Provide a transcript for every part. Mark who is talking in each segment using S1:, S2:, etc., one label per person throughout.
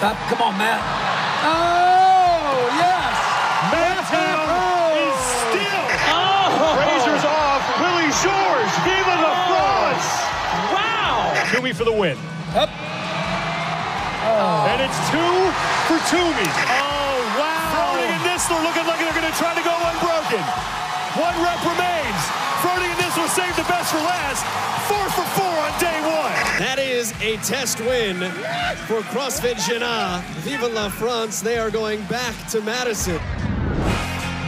S1: Up, come on, Matt. Oh, yes.
S2: Mantown is still. Oh. Razors off. Willie George. Viva la France.
S1: Wow.
S2: Toomey for the win.
S1: Up. Oh.
S2: And it's two for Toomey. Oh, wow. Froning and Nistler looking like they're going to try to go unbroken. One rep remains. Froning and Nistler saved the best for last. Four for four on day one.
S3: That is a test win for CrossFit Jena. Vive la France. They are going back to Madison.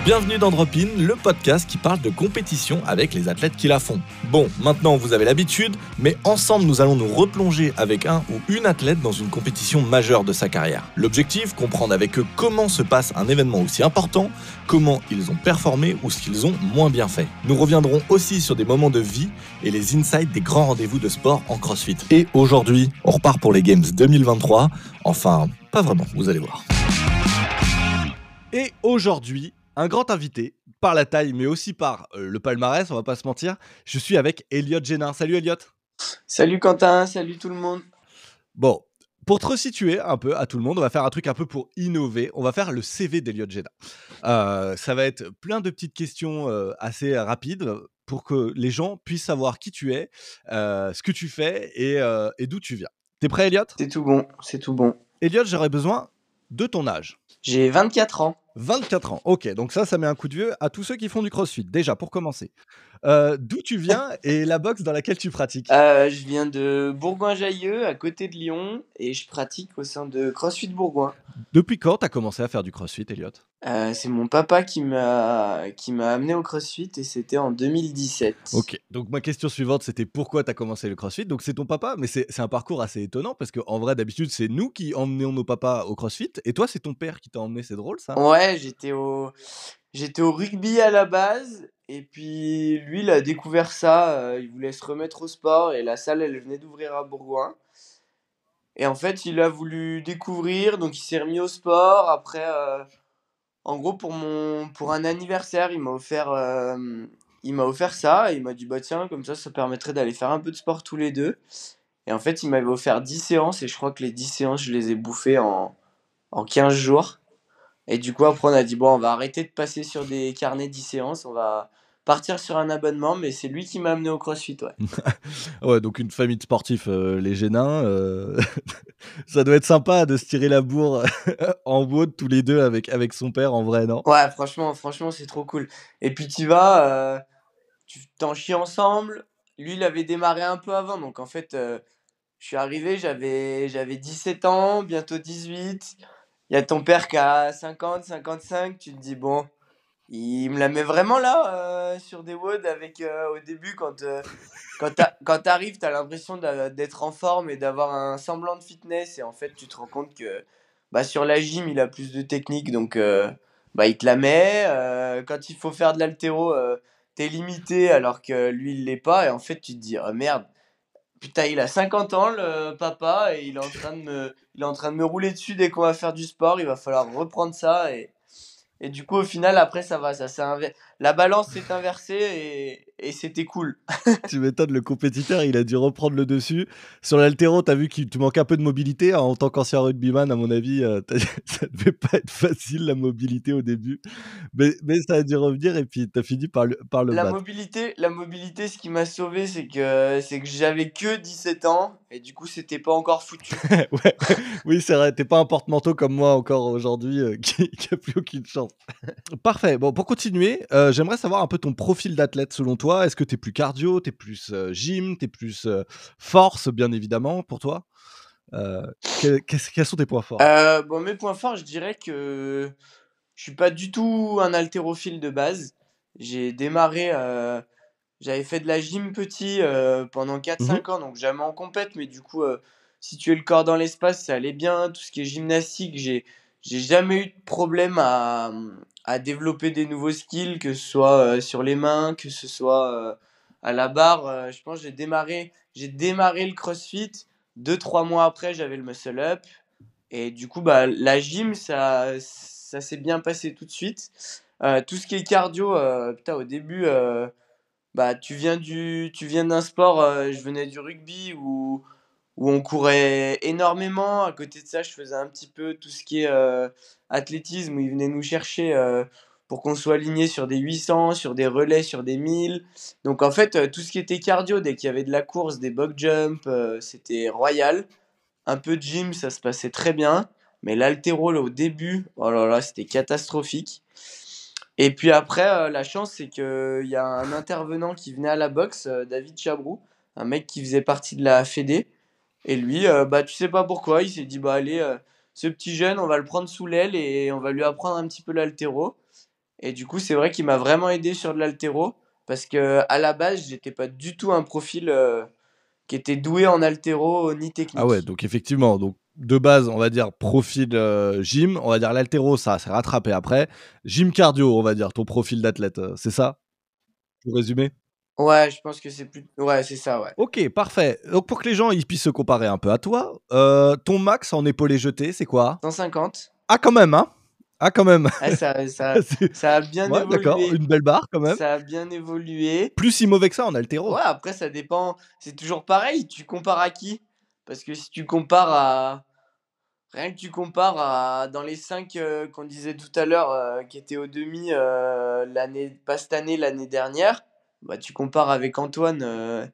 S4: Bienvenue dans Drop In, le podcast qui parle de compétition avec les athlètes qui la font. Bon, maintenant vous avez l'habitude, mais ensemble nous allons nous replonger avec un ou une athlète dans une compétition majeure de sa carrière. L'objectif, comprendre avec eux comment se passe un événement aussi important, comment ils ont performé ou ce qu'ils ont moins bien fait. Nous reviendrons aussi sur des moments de vie et les insights des grands rendez-vous de sport en CrossFit. Et aujourd'hui, on repart pour les Games 2023. Enfin, pas vraiment, vous allez voir. Et aujourd'hui, un grand invité, par la taille, mais aussi par euh, le palmarès, on va pas se mentir. Je suis avec Elliot Génin. Salut Elliot.
S5: Salut Quentin, salut tout le monde.
S4: Bon, pour te resituer un peu à tout le monde, on va faire un truc un peu pour innover. On va faire le CV d'Elliot Génin. Euh, ça va être plein de petites questions euh, assez rapides pour que les gens puissent savoir qui tu es, ce que tu fais et, et d'où tu viens. T'es prêt, Elliot
S5: C'est tout bon, c'est tout bon.
S4: Elliot, j'aurais besoin de ton âge.
S5: J'ai 24 ans.
S4: 24 ans, ok, donc ça, ça met un coup de vieux à tous ceux qui font du crossfit, déjà pour commencer. Euh, D'où tu viens et la boxe dans laquelle tu pratiques?
S5: Euh, je viens de Bourgoin-Jallieu, à côté de Lyon, et je pratique au sein de CrossFit Bourgoin.
S4: Depuis quand t'as commencé à faire du crossfit, Elliot
S5: Euh, c'est mon papa qui m'a amené au CrossFit et c'était en 2017.
S4: Ok, donc ma question suivante, c'était pourquoi t'as commencé le crossfit? Donc c'est ton papa, mais c'est c'est un parcours assez étonnant parce qu'en vrai, d'habitude, c'est nous qui emmenons nos papas au crossfit et toi, c'est ton père qui t'a emmené, c'est drôle ça?
S5: Ouais, j'étais au j'étais au rugby à la base et puis lui il a découvert ça, euh, il voulait se remettre au sport et la salle elle venait d'ouvrir à Bourgoin. Et en fait, il a voulu découvrir donc il s'est remis au sport après euh, en gros pour mon pour un anniversaire, il m'a offert euh, il m'a offert ça et il m'a dit bah tiens comme ça ça permettrait d'aller faire un peu de sport tous les deux. Et en fait, il m'avait offert 10 séances et je crois que les 10 séances, je les ai bouffées en en 15 jours. Et du coup, après, on a dit, bon, on va arrêter de passer sur des carnets 10 séances, on va partir sur un abonnement, mais c'est lui qui m'a amené au CrossFit, ouais.
S4: Ouais, donc une famille de sportifs, euh, les Génins, euh, ça doit être sympa de se tirer la bourre en mode tous les deux avec, avec son père, en vrai, non?
S5: Ouais, franchement, franchement, c'est trop cool. Et puis, tu vas, euh, tu t'en chies ensemble. Lui, il avait démarré un peu avant, donc en fait, je suis arrivé, j'avais, j'avais 17 ans, bientôt 18. Y a ton père qui a 50, 55, tu te dis, bon, il me la met vraiment là, euh, sur des WOD, avec, euh, au début, quand, euh, quand t'a- quand t'arrives, t'as l'impression d'être en forme et d'avoir un semblant de fitness, et en fait, tu te rends compte que bah, sur la gym, il a plus de technique, donc bah, il te la met. quand il faut faire de l'haltéro, euh, t'es limité, alors que lui, il l'est pas, et en fait, tu te dis, oh merde, Putain, il a 50 ans, le papa, et il est en train de me, il est en train de me rouler dessus dès qu'on va faire du sport. Il va falloir reprendre ça. Et, et du coup, au final, après, ça va. Ça, inver- La balance s'est inversée et, et c'était cool.
S4: Tu m'étonnes, le compétiteur, il a dû reprendre le dessus. Sur l'altéro, t'as vu qu'il te manque un peu de mobilité. hein, En tant qu'ancien rugbyman, à mon avis, euh, ça devait pas être facile, la mobilité au début. Mais, mais ça a dû revenir et puis t'as fini par le, par le
S5: La
S4: battre.
S5: mobilité, la mobilité, ce qui m'a sauvé, c'est que, c'est que j'avais que 17 ans et du coup, c'était pas encore foutu.
S4: Ouais, oui, c'est vrai, t'es pas un porte-manteau comme moi encore aujourd'hui euh, qui, qui a plus aucune chance. Parfait. Bon, pour continuer, euh, j'aimerais savoir un peu ton profil d'athlète selon toi. Est-ce que t'es plus cardio, t'es plus euh, gym, t'es plus euh, force, bien évidemment, pour toi? Euh, que- Quels sont tes points forts?
S5: Bon, mes points forts, je dirais que je suis pas du tout un haltérophile de base. J'ai démarré, j'avais fait de la gym petit pendant 4-5 ans, donc jamais en compète, mais du coup, situer le corps dans l'espace, ça allait bien. Tout ce qui est gymnastique, j'ai, j'ai jamais eu de problème à, à développer des nouveaux skills, que ce soit euh, sur les mains, que ce soit euh, à la barre. Euh, je pense j'ai démarré, j'ai démarré le crossfit. Deux, trois mois après, j'avais le muscle up. Et du coup, bah, la gym, ça, ça s'est bien passé tout de suite. Tout ce qui est cardio, putain, au début, bah, tu viens du, tu viens d'un sport, je venais du rugby où, où on courait énormément. À côté de ça, je faisais un petit peu tout ce qui est euh, athlétisme, où ils venaient nous chercher euh, pour qu'on soit aligné sur des 800, sur des relais, sur des 1000. Donc en fait, euh, tout ce qui était cardio, dès qu'il y avait de la course, des box jump, euh, c'était royal. Un peu de gym, ça se passait très bien. Mais l'altéro, là, au début, oh là là, c'était catastrophique. Et puis après, la chance, c'est qu'il y a un intervenant qui venait à la boxe, David Chabrou, un mec qui faisait partie de la Fédé. Et lui, euh, bah, tu sais pas pourquoi, il s'est dit, bah allez, euh, ce petit jeune, on va le prendre sous l'aile et on va lui apprendre un petit peu l'altéro. Et du coup, c'est vrai qu'il m'a vraiment aidé sur de l'altéro, parce que à la base, j'étais pas du tout un profil euh, qui était doué en altéro ni technique.
S4: Ah ouais, donc effectivement, donc de base, on va dire profil euh, gym, on va dire l'altéro, ça s'est rattrapé après. Gym cardio, on va dire ton profil d'athlète, c'est ça? Pour résumer?
S5: Ouais, je pense que c'est plus. Ouais, c'est ça, ouais.
S4: Ok, parfait. Donc pour que les gens ils puissent se comparer un peu à toi, euh, ton max en épaulé jeté, c'est quoi?
S5: 150.
S4: Ah quand même, hein Ah quand même.
S5: Ah, ça, ça,
S4: C'est-
S5: ça a bien
S4: ouais, d'accord,
S5: évolué.
S4: une belle barre quand même.
S5: Ça a bien évolué.
S4: Plus si mauvais que ça en altéro.
S5: Ouais, après, ça dépend. C'est toujours pareil. Tu compares à qui? Parce que si tu compares à. Rien que tu compares à. Dans les 5 qu'on disait tout à l'heure, euh, qui étaient au demi, euh, l'année, pas cette année, l'année dernière, bah, tu compares avec Antoine. euh,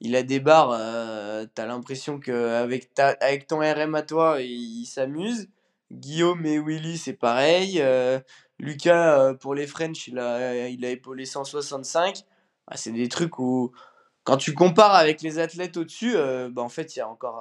S5: il a des barres. euh, T'as l'impression qu'avec avec ton RM à toi, il, s'amuse. Guillaume et Willy, c'est pareil. euh, Lucas, pour les French, il a, il a épaulé 165. Ah, c'est des trucs où, quand tu compares avec les athlètes au-dessus, bah, en fait, il y a encore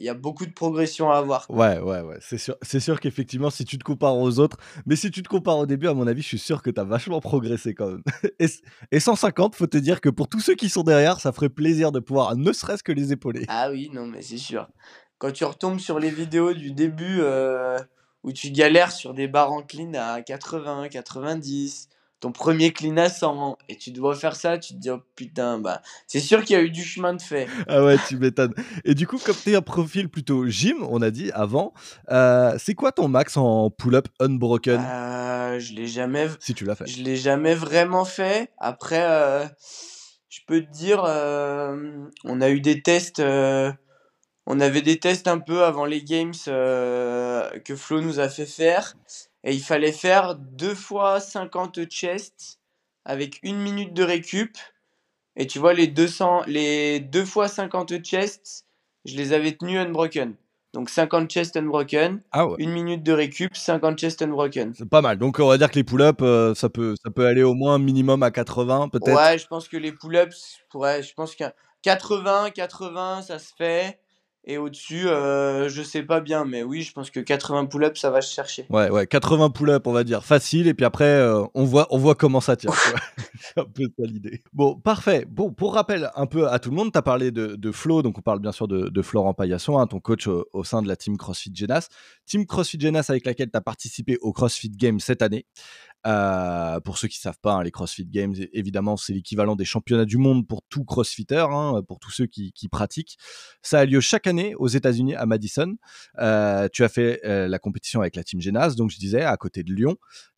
S5: il y a beaucoup de progression à avoir.
S4: Ouais, ouais, ouais. C'est sûr, c'est sûr qu'effectivement, si tu te compares aux autres, mais si tu te compares au début, à mon avis, je suis sûr que tu as vachement progressé quand même. Et, et 150, faut te dire que pour tous ceux qui sont derrière, ça ferait plaisir de pouvoir ne serait-ce que les épauler.
S5: Ah oui, non, mais c'est sûr. Quand tu retombes sur les vidéos du début euh, où tu galères sur des barres en clean à 80, 90, ton premier clean à 100, et tu dois faire ça, tu te dis, oh putain, bah, c'est sûr qu'il y a eu du chemin de fait.
S4: Ah ouais, tu m'étonnes. Et du coup, comme tu es un profil plutôt gym, on a dit avant, euh, c'est quoi ton max en pull-up unbroken?
S5: Euh, je l'ai jamais,
S4: Si tu l'as fait.
S5: je l'ai jamais vraiment fait. Après, euh, je peux te dire, on a eu des tests, on avait des tests un peu avant les games que Flo nous a fait faire. Et il fallait faire deux fois 50 chests avec une minute de récup. Et tu vois, les 200, les deux fois 50 chests, je les avais tenus unbroken. Donc 50 chests unbroken,
S4: Ah ouais.
S5: une minute de récup, 50 chests unbroken.
S4: C'est pas mal. Donc on va dire que les pull-ups, euh, ça, peut, ça peut aller au moins minimum à 80 peut-être.
S5: Ouais, je pense que les pull-ups, ouais, je pense qu'un 80, 80, ça se fait. Et au-dessus, euh, je sais pas bien, mais oui, je pense que 80 pull-ups, ça va se chercher.
S4: Ouais, ouais, 80 pull-ups, on va dire, facile, et puis après, euh, on, voit, on voit comment ça tient. C'est un peu ça l'idée. Bon, parfait. Bon, pour rappel un peu à tout le monde, tu as parlé de, de Flo, donc on parle bien sûr de, de Florent Paillasson, hein, ton coach au, au sein de la team CrossFit Genas. Team CrossFit Genas avec laquelle tu as participé au CrossFit Games cette année. Euh, pour ceux qui savent pas, hein, les CrossFit Games, évidemment, c'est l'équivalent des championnats du monde pour tout CrossFitter, hein, pour tous ceux qui, pratiquent. Ça a lieu chaque année aux États-Unis à Madison. Euh, tu as fait euh, la compétition avec la team Genas, donc je disais, à côté de Lyon.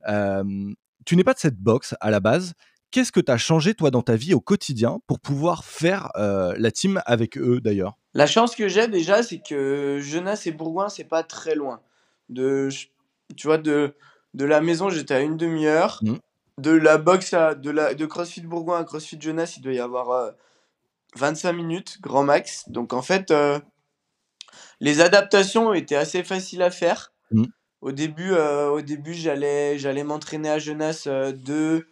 S4: Euh, tu n'es pas de cette boxe à la base. Qu'est-ce que tu as changé, toi, dans ta vie au quotidien pour pouvoir faire euh, la team avec eux, d'ailleurs?
S5: La chance que j'ai déjà, c'est que Genasse et Bourgoin, c'est pas très loin. De, tu vois, de, de la maison, j'étais à une demi-heure.
S4: Mhm.
S5: De la boxe à de, la, de CrossFit Bourgoin à CrossFit Genasse, il doit y avoir euh, 25 minutes, grand max. Donc en fait, euh, les adaptations étaient assez faciles à faire.
S4: Mhm.
S5: Au début, euh, au début j'allais, j'allais m'entraîner à euh, deux,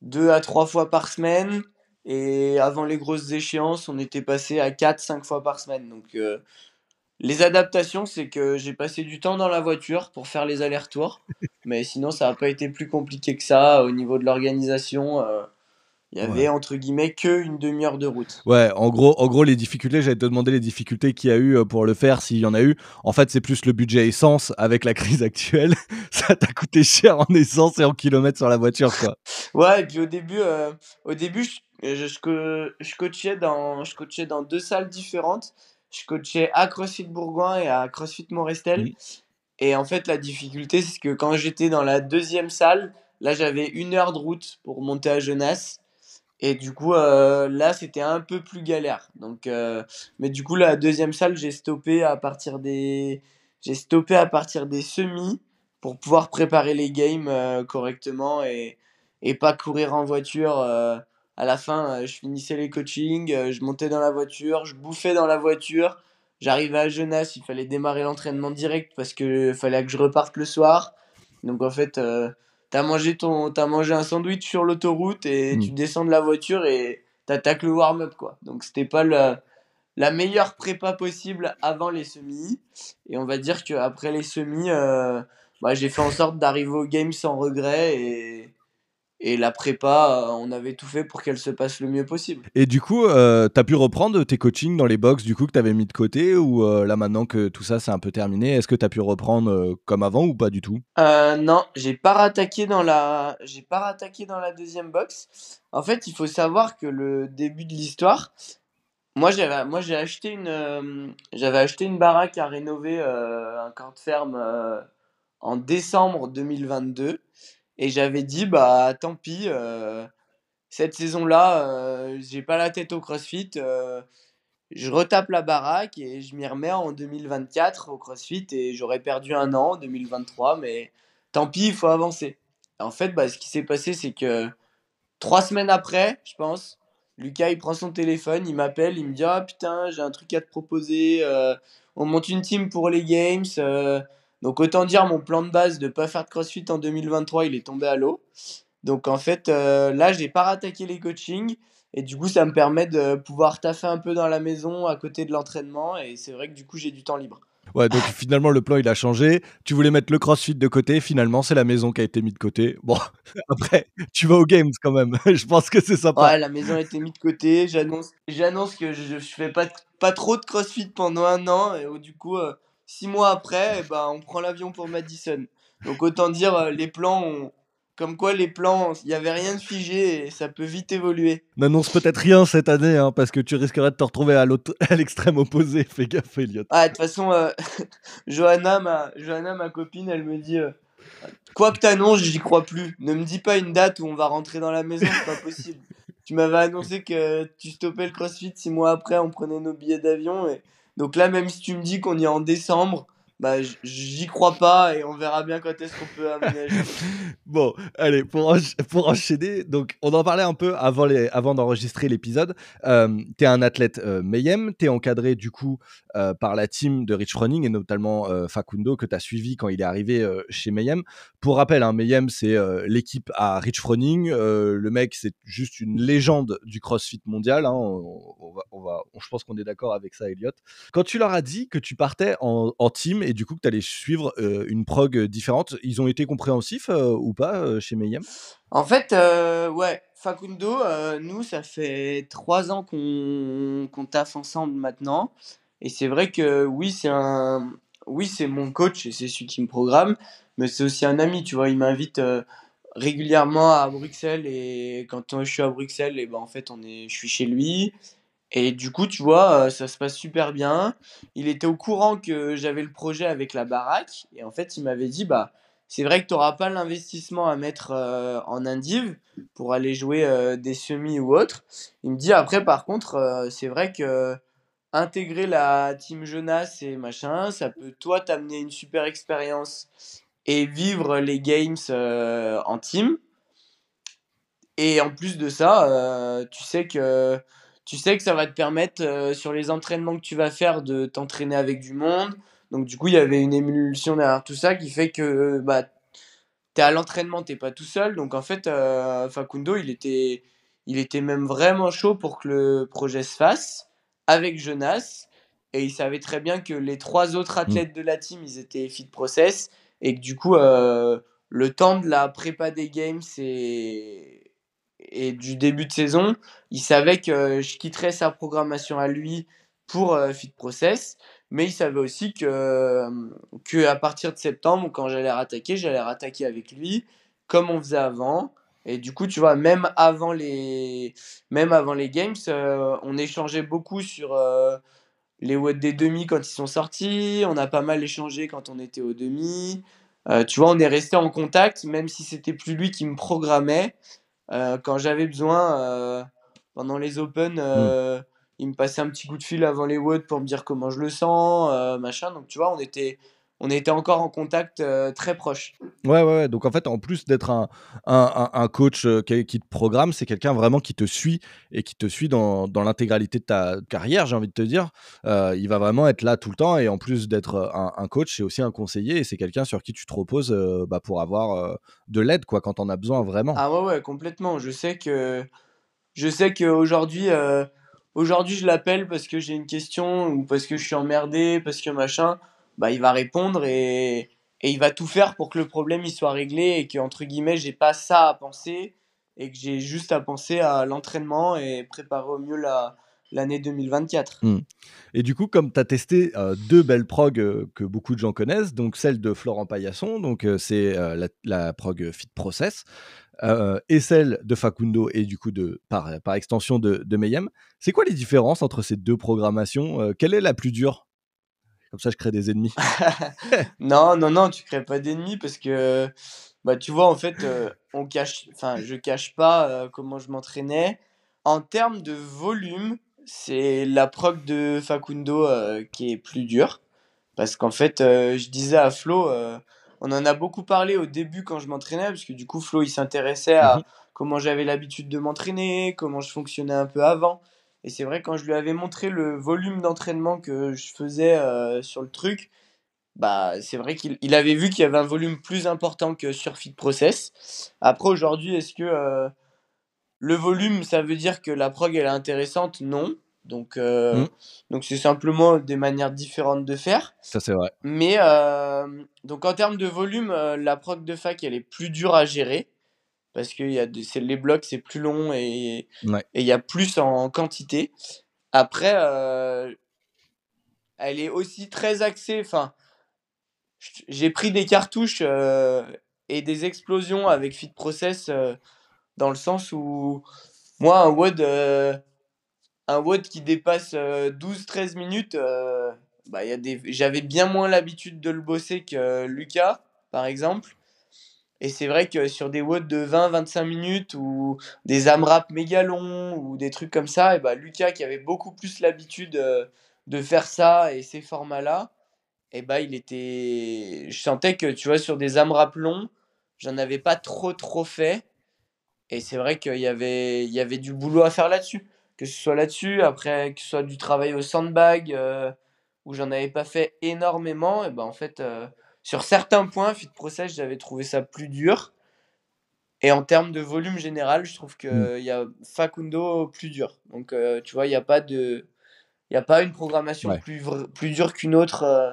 S5: deux à trois fois par semaine. Et avant les grosses échéances, on était passé à 4-5 fois par semaine. Donc euh, les adaptations, c'est que j'ai passé du temps dans la voiture pour faire les allers-retours. Mais sinon, ça n'a pas été plus compliqué que ça au niveau de l'organisation. euh, Il y avait
S4: Ouais.
S5: entre guillemets que une demi-heure de route.
S4: Ouais, en gros, en gros, les difficultés, j'allais te demander les difficultés qu'il y a eu euh, pour le faire, s'il y en a eu. En fait, c'est plus le budget essence avec la crise actuelle. Ça t'a coûté cher en essence et en kilomètres sur la voiture, quoi.
S5: Ouais, et puis au début, euh, au début je, je coachais dans, je coachais dans deux salles différentes. Je coachais à CrossFit Bourgoin et à CrossFit Morestel.
S4: Oui.
S5: Et en fait, la difficulté, c'est que quand j'étais dans la deuxième salle, là, j'avais une heure de route pour monter à Genasse. Et du coup, euh, là, c'était un peu plus galère. Donc, euh, mais du coup, la deuxième salle, j'ai stoppé à partir des, j'ai stoppé à partir des semis pour pouvoir préparer les games euh, correctement et, et pas courir en voiture. À la fin, euh, je finissais les coachings, euh, je montais dans la voiture, je bouffais dans la voiture. J'arrivais à Genasse, il fallait démarrer l'entraînement direct parce que fallait que je reparte le soir. Donc en fait, euh, t'as mangé ton, t'as mangé un sandwich sur l'autoroute et
S4: Mm.
S5: tu descends de la voiture et t'attaques le warm-up quoi. Donc c'était pas la, la meilleure prépa possible avant les semis. Et on va dire qu'après les semis, euh, bah, j'ai fait en sorte d'arriver au game sans regret et, et la prépa, euh, on avait tout fait pour qu'elle se passe le mieux possible.
S4: Et du coup, euh, t'as pu reprendre tes coachings dans les box du coup que t'avais mis de côté ou euh, là maintenant que tout ça c'est un peu terminé, est-ce que t'as pu reprendre euh, comme avant ou pas du tout?
S5: Euh, non, j'ai pas rattaqué dans la, j'ai pas rattaqué dans la deuxième box. En fait, il faut savoir que le début de l'histoire, moi j'avais, moi j'ai acheté une, euh, j'avais acheté une baraque à rénover, euh, un camp de ferme euh, en décembre 2022, et j'avais dit bah tant pis, euh, cette saison-là, euh, j'ai pas la tête au CrossFit. euh, je retape la baraque et je m'y remets en 2024 au CrossFit et j'aurais perdu un an en 2023, mais tant pis, il faut avancer. En fait, bah, ce qui s'est passé, c'est que trois semaines après, je pense, Lucas il prend son téléphone, il m'appelle, il me dit Ah putain, j'ai un truc à te proposer, euh, on monte une team pour les Games. Donc autant dire mon plan de base de pas faire de CrossFit en 2023, il est tombé à l'eau. Donc en fait, euh, là, j'ai pas rattaqué les coachings. Et du coup, ça me permet de pouvoir taffer un peu dans la maison à côté de l'entraînement. Et c'est vrai que du coup, j'ai du temps libre.
S4: Ouais, donc finalement le plan il a changé. Tu voulais mettre le CrossFit de côté, finalement c'est la maison qui a été mise de côté. Bon, après tu vas aux games quand même. je pense que c'est sympa.
S5: Ouais, la maison a été mise de côté. J'annonce, j'annonce que je, je fais pas, pas trop de crossfit pendant un an. Et oh, du coup, euh, six mois après, eh ben, on prend l'avion pour Madison. Donc autant dire, euh, les plans, ont- comme quoi les plans, il n'y avait rien de figé et ça peut vite évoluer.
S4: N'annonce peut-être rien cette année, hein, parce que tu risquerais de te retrouver à l'extrême opposé. Fais gaffe, Elliot.
S5: Ah, de toute façon, euh, Johanna, ma, Johanna, ma copine, elle me dit euh, Quoi que t'annonces, j'y crois plus. Ne me dis pas une date où on va rentrer dans la maison, c'est pas possible. Tu m'avais annoncé que tu stoppais le crossfit six mois après, on prenait nos billets d'avion. Et... Donc là, même si tu me dis qu'on est en décembre, bah j'y crois pas et on verra bien quand est-ce qu'on peut aménager.
S4: Bon, allez, pour, encha- pour enchaîner, donc on en parlait un peu avant, avant d'enregistrer l'épisode. Euh, t'es un athlète euh, Mayhem, t'es encadré du coup euh, par la team de Rich Running et notamment euh, Facundo que t'as suivi quand il est arrivé euh, chez Mayhem. Pour rappel, hein, Mayhem c'est l'équipe à Rich Running. Le mec c'est juste une légende du CrossFit mondial. hein. On, va, on va, je pense qu'on est d'accord avec ça, Elliot. Quand tu leur as dit que tu partais en team et du coup que tu allais suivre une prog différente, ils ont été compréhensifs ou pas chez Mayhem?
S5: En fait, ouais, Facundo, nous, ça fait trois ans qu'on qu'on taffe ensemble maintenant. Et c'est vrai que oui, c'est un, oui, mon coach et c'est celui qui me programme, mais c'est aussi un ami, tu vois. Il m'invite régulièrement à Bruxelles et quand je suis à Bruxelles, et ben en fait, on est, je suis chez lui. Et du coup, tu vois, euh, ça se passe super bien. Il était au courant que j'avais le projet avec la baraque. Et en fait, il m'avait dit, bah, c'est vrai que tu n'auras pas l'investissement à mettre euh, en indiv pour aller jouer euh, des semis ou autres. Il me dit, après, par contre, c'est vrai que intégrer la team Jonas et machin, ça peut, toi, t'amener une super expérience et vivre les games en team. Et en plus de ça, tu sais que tu sais que ça va te permettre euh, sur les entraînements que tu vas faire de t'entraîner avec du monde. Donc du coup, il y avait une émulsion derrière tout ça qui fait que bah t'es à l'entraînement, t'es pas tout seul. Donc en fait, euh, Facundo, il était il était même vraiment chaud pour que le projet se fasse avec Jonas et il savait très bien que les trois autres athlètes de la team, ils étaient fit process et que du coup euh, le temps de la prépa des games et et du début de saison, il savait que je quitterais sa programmation à lui pour euh, Fit Process, mais il savait aussi que, euh, que à partir de septembre, quand j'allais rattaquer, j'allais rattaquer avec lui, comme on faisait avant. Et du coup, tu vois, même avant les, même avant les games, euh, on échangeait beaucoup sur euh, les WOD des demi quand ils sont sortis. On a pas mal échangé quand on était au demi. Euh, tu vois, on est resté en contact, même si c'était plus lui qui me programmait. Euh, quand j'avais besoin, euh, pendant les Open, euh, il me passait un petit coup de fil avant les WOD pour me dire comment je le sens, machin. Donc tu vois, on était, on était encore en contact euh, très proche.
S4: Ouais, ouais, ouais. Donc en fait, en plus d'être un, un, coach euh, qui, qui te programme, c'est quelqu'un vraiment qui te suit et qui te suit dans, dans l'intégralité de ta carrière, j'ai envie de te dire. Euh, il va vraiment être là tout le temps et en plus d'être un, un coach, c'est aussi un conseiller et c'est quelqu'un sur qui tu te reposes bah, pour avoir de l'aide quoi quand on a besoin vraiment.
S5: Ah ouais, ouais, complètement. Je sais que, je sais qu'aujourd'hui, aujourd'hui, je l'appelle parce que j'ai une question ou parce que je suis emmerdé, parce que machin. Bah, il va répondre et, et il va tout faire pour que le problème il soit réglé et que entre guillemets, j'ai pas ça à penser et que j'ai juste à penser à l'entraînement et préparer au mieux la, l'année 2024.
S4: Et du coup, comme tu as testé euh, deux belles prog euh, que beaucoup de gens connaissent, donc celle de Florent Paillasson, donc euh, c'est la, la prog Fit Process, et celle de Facundo et du coup de par, par extension de, de Mayhem. C'est quoi les différences entre ces deux programmations Quelle est la plus dure? Comme ça, je crée des ennemis.
S5: Non, non, non, tu crées pas d'ennemis parce que, bah, tu vois, en fait, euh, on cache, enfin, je cache pas euh, comment je m'entraînais. En termes de volume, c'est la prog de Facundo euh, qui est plus dure. Parce qu'en fait, euh, je disais à Flo, on en a beaucoup parlé au début quand je m'entraînais, parce que du coup, Flo, il s'intéressait à
S4: Mhm.
S5: comment j'avais l'habitude de m'entraîner, comment je fonctionnais un peu avant. Et c'est vrai, quand je lui avais montré le volume d'entraînement que je faisais euh, sur le truc, bah, c'est vrai qu'il il avait vu qu'il y avait un volume plus important que sur Fit Process. Après, aujourd'hui, est-ce que euh, le volume, ça veut dire que la prog, elle est intéressante? Non. Donc, euh,
S4: Mm.
S5: donc c'est simplement des manières différentes de faire.
S4: Ça, c'est vrai.
S5: Mais donc en termes de volume, la prog de fac, elle est plus dure à gérer. Parce que y a des- les blocs, c'est plus long et
S4: Ouais.
S5: et il y a plus en quantité. Après, euh, elle est aussi très axée. Enfin, j'ai pris des cartouches euh, et des explosions avec Fit Process euh, dans le sens où moi, un WOD, un WOD qui dépasse euh, 12-13 minutes, bah, y a des... j'avais bien moins l'habitude de le bosser que Lucas, par exemple. Et c'est vrai que sur des WOD de 20-25 minutes ou des AMRAP méga longs ou des trucs comme ça, et bah, Lucas qui avait beaucoup plus l'habitude euh, de faire ça et ces formats-là, et bah, il était. Je sentais que, tu vois, sur des AMRAP longs, j'en avais pas trop trop fait. Et c'est vrai qu'il y avait, y avait du boulot à faire là-dessus. Que ce soit là-dessus, après que ce soit du travail au sandbag, euh, où j'en avais pas fait énormément, et ben en fait, euh, sur certains points, Fit Process, j'avais trouvé ça plus dur. Et en termes de volume général, je trouve qu'il
S4: Mm.
S5: y a Facundo plus dur. Donc, euh, tu vois, il n'y a pas de. Il y a pas une programmation
S4: Ouais.
S5: plus, plus dure qu'une autre euh,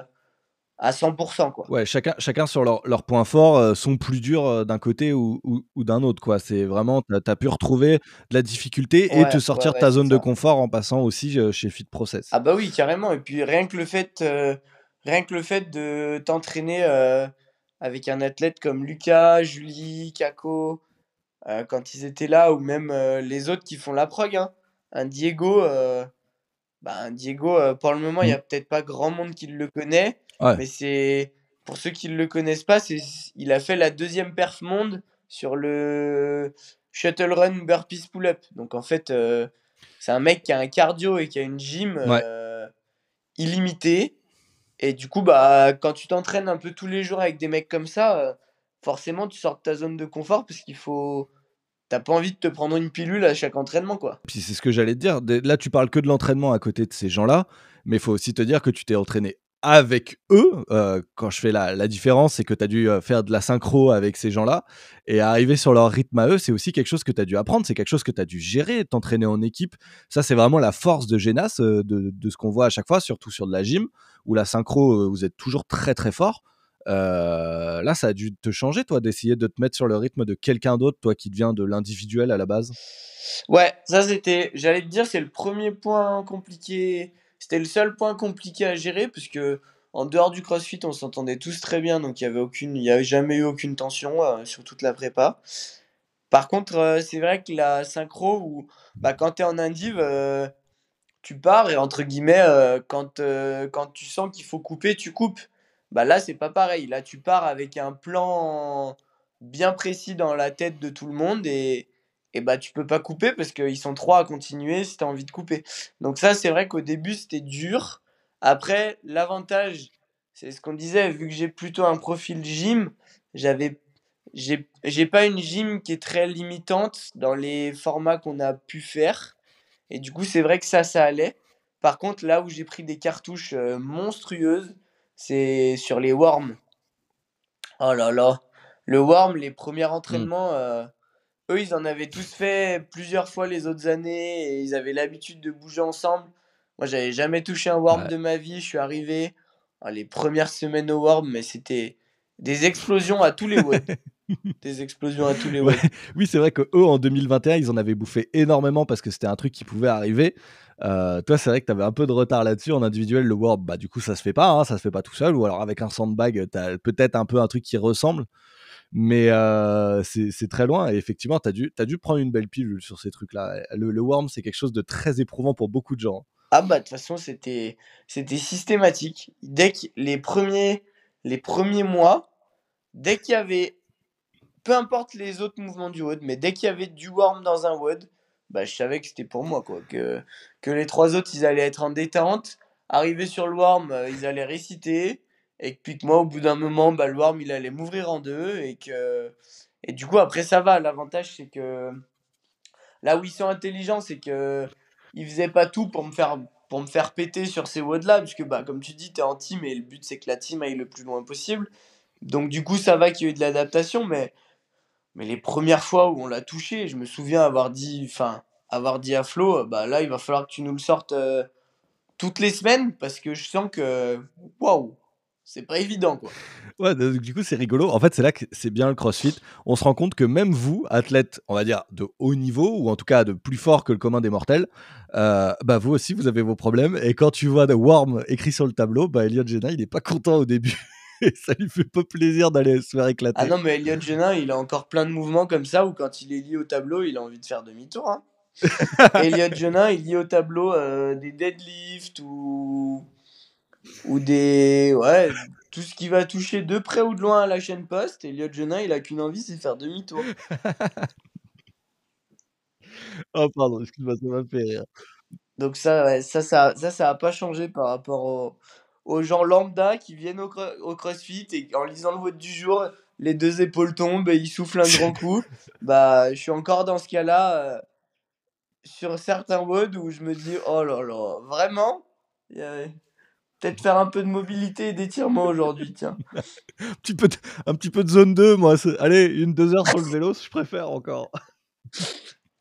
S5: à 100%, quoi.
S4: Ouais, chacun, chacun sur leur- leurs points forts euh, sont plus durs d'un côté ou, ou- ou d'un autre. quoi. C'est vraiment, tu as, pu retrouver de la difficulté et te sortir de
S5: ouais,
S4: ta zone de confort en passant aussi chez Fit Process.
S5: Ah bah oui, carrément. Et puis rien que le fait, rien que le fait de t'entraîner euh, avec un athlète comme Lucas, Julie, Kako, euh, quand ils étaient là, ou même euh, les autres qui font la prog, hein. Un Diego, bah, un Diego, pour le moment, il n'y a peut-être pas grand monde qui le connaît,
S4: Ouais.
S5: mais c'est pour ceux qui ne le connaissent pas, c'est il a fait la deuxième perf monde sur le shuttle run burpees pull-up. Donc en fait, c'est un mec qui a un cardio et qui a une gym
S4: Ouais.
S5: illimitée. Et du coup, bah, quand tu t'entraînes un peu tous les jours avec des mecs comme ça, euh, forcément, tu sors de ta zone de confort parce qu'il faut. T'as pas envie de te prendre une pilule à chaque entraînement, quoi.
S4: Puis c'est ce que j'allais te dire. Là, tu parles que de l'entraînement à côté de ces gens-là, mais il faut aussi te dire que tu t'es entraîné avec eux. Euh, quand je fais la, différence, c'est que tu as dû euh, faire de la synchro avec ces gens-là. Et arriver sur leur rythme à eux, c'est aussi quelque chose que tu as dû apprendre. C'est quelque chose que tu as dû gérer, t'entraîner en équipe. Ça, c'est vraiment la force de Genas, euh, de, ce qu'on voit à chaque fois, surtout sur de la gym, où la synchro, vous êtes toujours très très fort. Là, ça a dû te changer, toi, d'essayer de te mettre sur le rythme de quelqu'un d'autre, toi qui devient de l'individuel à la base?
S5: Ouais, ça c'était. J'allais te dire, c'est le premier point compliqué. C'était le seul point compliqué à gérer, puisque en dehors du crossfit, on s'entendait tous très bien, donc il y avait aucune, y avait jamais eu aucune tension euh, sur toute la prépa. Par contre, euh, c'est vrai que la synchro, où bah, quand tu es en indiv, euh, tu pars et entre guillemets, quand, quand tu sens qu'il faut couper, tu coupes. Bah là, c'est pas pareil. Là, tu pars avec un plan bien précis dans la tête de tout le monde et, et bah tu peux pas couper parce qu'ils sont trois à continuer si tu as envie de couper. Donc ça, c'est vrai qu'au début, c'était dur. Après, l'avantage, c'est ce qu'on disait, vu que j'ai plutôt un profil gym, j'avais j'ai pas une gym qui est très limitante dans les formats qu'on a pu faire. Et du coup, c'est vrai que ça, ça allait. Par contre, là où j'ai pris des cartouches euh, monstrueuses, c'est sur les worms. Oh là là. Le worm, les premiers mmh. entraînements, euh, eux, ils en avaient tous fait plusieurs fois les autres années et ils avaient l'habitude de bouger ensemble. Moi, j'avais jamais touché un worm de ma vie. Je suis arrivé oh, les premières semaines au worm, mais c'était des explosions à tous les web. des explosions à tous les web.
S4: Oui, c'est vrai que eux en 2021, ils en avaient bouffé énormément parce que c'était un truc qui pouvait arriver. Euh, toi, c'est vrai que tu avais un peu de retard là-dessus. En individuel, le worm, bah, du coup, ça se fait pas. Hein, ça se fait pas tout seul. Ou alors avec un sandbag, tu as peut-être un peu un truc qui ressemble mais euh, c'est très loin. Et effectivement, tu as dû, as dû prendre une belle pilule sur ces trucs-là. Le, le, worm, c'est quelque chose de très éprouvant pour beaucoup de gens.
S5: Ah bah de toute façon, c'était systématique. Dès que les premiers, les premiers mois, dès qu'il y avait, peu importe les autres mouvements du WOD, mais dès qu'il y avait du worm dans un WOD, bah, je savais que c'était pour moi. Quoi. Que, que les trois autres, ils allaient être en détente. Arriver sur le worm, euh, ils allaient réciter et puis que moi au bout d'un moment bah, le worm il allait m'ouvrir en deux et que et du coup après ça va. L'avantage c'est que là où ils sont intelligents c'est que ils faisaient pas tout pour me faire me faire péter sur ces WOD là puisque bah comme tu dis tu es en team et le but c'est que la team aille le plus loin possible. Donc du coup ça va qu'il y ait eu de l'adaptation mais mais les premières fois où on l'a touché je me souviens avoir dit enfin avoir dit à Flo bah là il va falloir que tu nous le sortes euh, toutes les semaines parce que je sens que waouh c'est pas évident quoi.
S4: Ouais, du coup c'est rigolo. En fait, c'est là que c'est bien le CrossFit. On se rend compte que même vous, athlètes, on va dire de haut niveau ou en tout cas de plus fort que le commun des mortels, euh, bah vous aussi vous avez vos problèmes. Et quand tu vois de Worm écrit sur le tableau, bah Elliot Jenna il est pas content au début. Et ça lui fait pas plaisir d'aller se faire éclater.
S5: Ah non, mais Elliot Jenna il a encore plein de mouvements comme ça où quand il est lié au tableau, il a envie de faire demi-tour. Hein. Elliot Jenna il lit au tableau euh, des deadlifts ou ou des ouais tout ce qui va toucher de près ou de loin à la chaîne poste. Elliot Jeuna, il a qu'une envie, c'est faire demi-tour.
S4: oh pardon, excuse-moi, ça m'a fait rire.
S5: Donc ça, ça, ça, ça, ça a pas changé par rapport aux gens lambda qui viennent au, au, CrossFit et en lisant le vote du jour, les deux épaules tombent et ils soufflent un grand coup. bah, je suis encore dans ce cas-là euh, sur certains WOD où je me dis, oh là là, vraiment? Peut-être faire un peu de mobilité et d'étirement aujourd'hui, tiens.
S4: un, petit peu de, un petit peu de zone 2, moi. Allez, une, deux heures sur le vélo, je préfère encore.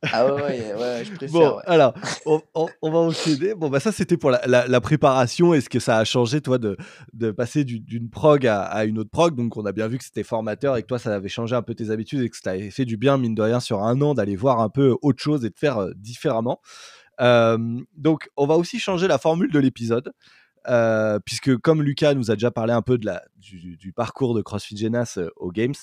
S5: Ah ouais, ouais, ouais, je préfère.
S4: Bon, alors, on, on, va enchaîner. Bon, bah ça, c'était pour la, la, préparation et ce que ça a changé, toi, de, de passer d'une prog à, à, une autre prog. Donc, on a bien vu que c'était formateur et que toi, ça avait changé un peu tes habitudes et que ça t'avait fait du bien, mine de rien, sur un an, d'aller voir un peu autre chose et de faire euh, différemment. Euh, donc, on va aussi changer la formule de l'épisode. Euh, puisque comme Lucas nous a déjà parlé un peu de la, du, parcours de CrossFit Genas euh, aux Games,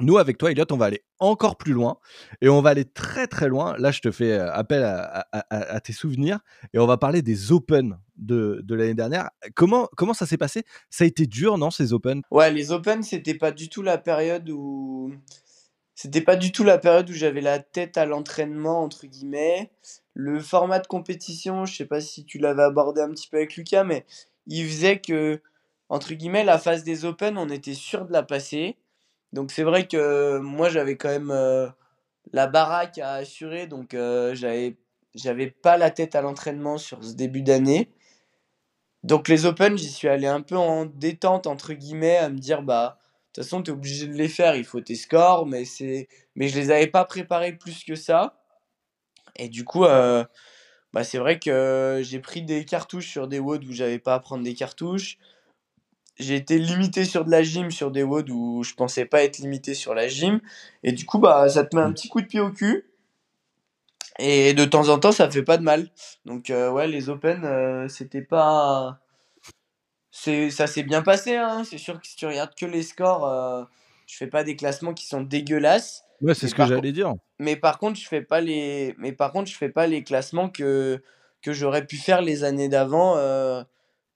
S4: nous, avec toi, Elliot, on va aller encore plus loin et on va aller très très loin. Là, je te fais euh, appel à, tes souvenirs et on va parler des Open de, de l'année dernière. Comment, comment ça s'est passé? Ça a été dur, non, ces Open?
S5: Ouais, les Open, c'était pas du tout la période où. C'était pas du tout la période où j'avais la tête à l'entraînement, entre guillemets. Le format de compétition, je sais pas si tu l'avais abordé un petit peu avec Lucas, mais il faisait que, entre guillemets, la phase des Open, on était sûr de la passer. Donc c'est vrai que moi, j'avais quand même euh, la baraque à assurer, donc euh, j'avais, j'avais pas la tête à l'entraînement sur ce début d'année. Donc les Open, j'y suis allé un peu en détente, entre guillemets, à me dire, bah, de toute façon, tu es obligé de les faire, il faut tes scores, mais, c'est... mais je les avais pas préparés plus que ça. Et du coup, euh, bah, c'est vrai que j'ai pris des cartouches sur des WOD où j'avais pas à prendre des cartouches. J'ai été limité sur de la gym, sur des WOD où je pensais pas être limité sur la gym. Et du coup, bah, ça te met un petit coup de pied au cul. Et de temps en temps, ça fait pas de mal. Donc, euh, ouais, les Open, euh, c'était pas. Ça s'est bien passé, hein. C'est sûr que si tu regardes que les scores, je fais pas des classements qui sont dégueulasses.
S4: Ouais, c'est ce que j'allais dire.
S5: Mais par contre, je fais pas les, mais par contre, je fais pas les classements que que j'aurais pu faire les années d'avant. Euh,